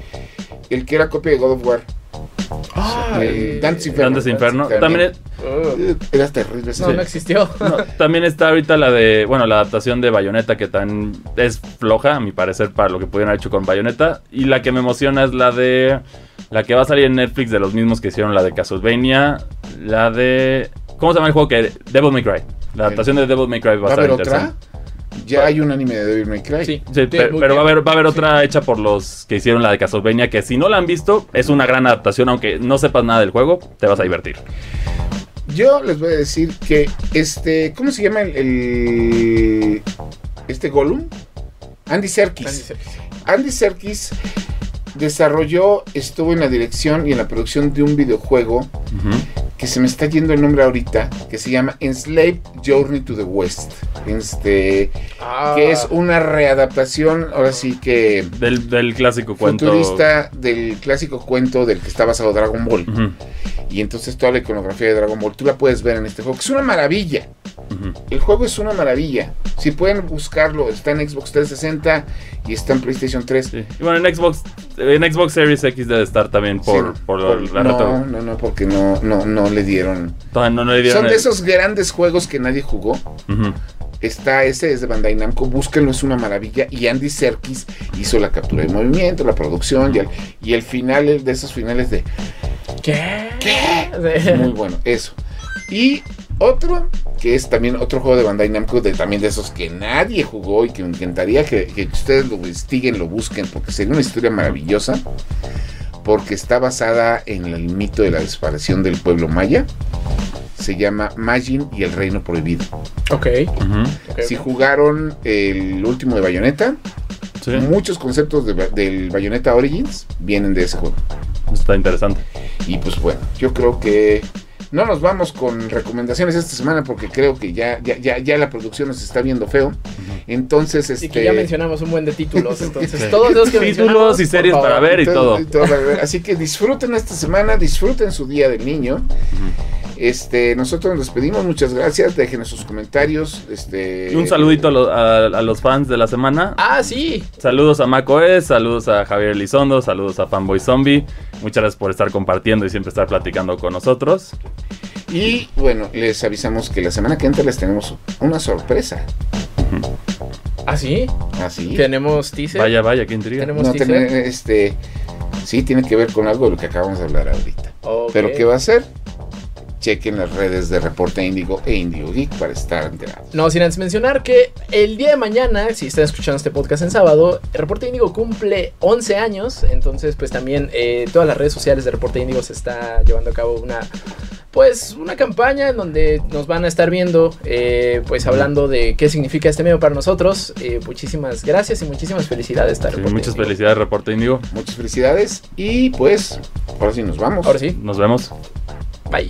El que era copia de God of War. Ah, Eh, Dante's Inferno. Dante's Inferno. También. También, es- uh, Eh, Era terrible no, no existió. no, también está ahorita la de, bueno, la adaptación de Bayonetta, que tan es floja, a mi parecer, para lo que pudieron haber hecho con Bayonetta. Y la que me emociona es la de, la que va a salir en Netflix de los mismos que hicieron la de Castlevania, la de, ¿cómo se llama el juego? que Devil May Cry. La adaptación de Devil May Cry va ¿Va a a estar haber otra? Ya hay un anime de Devil May Cry. Sí. Pero va a haber, va a haber otra hecha por los que hicieron la de Castlevania, que si no la han visto, es una gran adaptación, aunque no sepas nada del juego, te vas a divertir. Yo les voy a decir que este. ¿Cómo se llama el. el- este Gollum? Andy Serkis. Andy Serkis desarrolló, estuvo en la dirección y en la producción de un videojuego que se me está yendo el nombre ahorita, que se llama Enslaved Journey to the West. Este, Ah, que es una readaptación, ahora sí que Del, del clásico cuento. futurista del clásico cuento del que está basado Dragon Ball. Y entonces toda la iconografía de Dragon Ball tú la puedes ver en este juego, que es una maravilla. El juego es una maravilla. Si pueden buscarlo, está en Xbox 360 y está en PlayStation 3. Sí. Y bueno, en Xbox, en Xbox Series X debe estar también por, Sí, por, por- la no, retro- no, no, porque no, no, no le dieron. Todavía no, no le dieron Son de esos grandes juegos que nadie jugó. Está ese, es de Bandai Namco, búsquenlo, es una maravilla. Y Andy Serkis hizo la captura de movimiento, la producción y el, y el final el de esos finales de ¿Qué? ¿Qué? Muy bueno, eso. Y otro, que es también otro juego de Bandai Namco, de, también de esos que nadie jugó y que me encantaría que, que ustedes lo investiguen, lo busquen, porque sería una historia maravillosa. Porque está basada en el mito de la desaparición del pueblo maya. Se llama Magin y el Reino Prohibido. Ok. Si jugaron el último de Bayonetta, Sí, muchos conceptos de del Bayonetta Origins vienen de ese juego. está interesante. Y pues bueno, yo creo que no nos vamos con recomendaciones esta semana porque creo que ya, ya, ya, ya la producción nos está viendo feo. Entonces, este. Y que ya mencionamos un buen de títulos, entonces Sí. todos los que Títulos y series favor. para ver y todo. para ver. Así que disfruten esta semana, disfruten su día del niño. Este, nosotros nos despedimos, muchas gracias, déjenos sus comentarios. Este, un saludito a, lo- a- a los fans de la semana. Ah, sí. Saludos a MacOS, saludos a Javier Elizondo, saludos a Fanboy Zombie. Muchas gracias por estar compartiendo y siempre estar platicando con nosotros. Y bueno, les avisamos que la semana que entra les tenemos una sorpresa. Ah, sí. Así. Tenemos teaser. Vaya, vaya, qué intriga. Tenemos No teaser. tener, este, sí, tiene que ver con algo de lo que acabamos de hablar ahorita. Pero ¿qué va a hacer? Chequen las redes de Reporte Índigo e Índigo Geek para estar enterados. No, sin antes mencionar que el día de mañana, si están escuchando este podcast en sábado, Reporte Índigo cumple 11 años. Entonces, pues también eh, todas las redes sociales de Reporte Índigo se está llevando a cabo una, pues, una campaña en donde nos van a estar viendo, eh, pues, hablando de qué significa este medio para nosotros. Eh, muchísimas gracias y muchísimas felicidades. Sí, muchas felicidades, Reporte Índigo. Muchas felicidades y pues, ahora sí nos vamos. Ahora sí, Nos vemos. bye.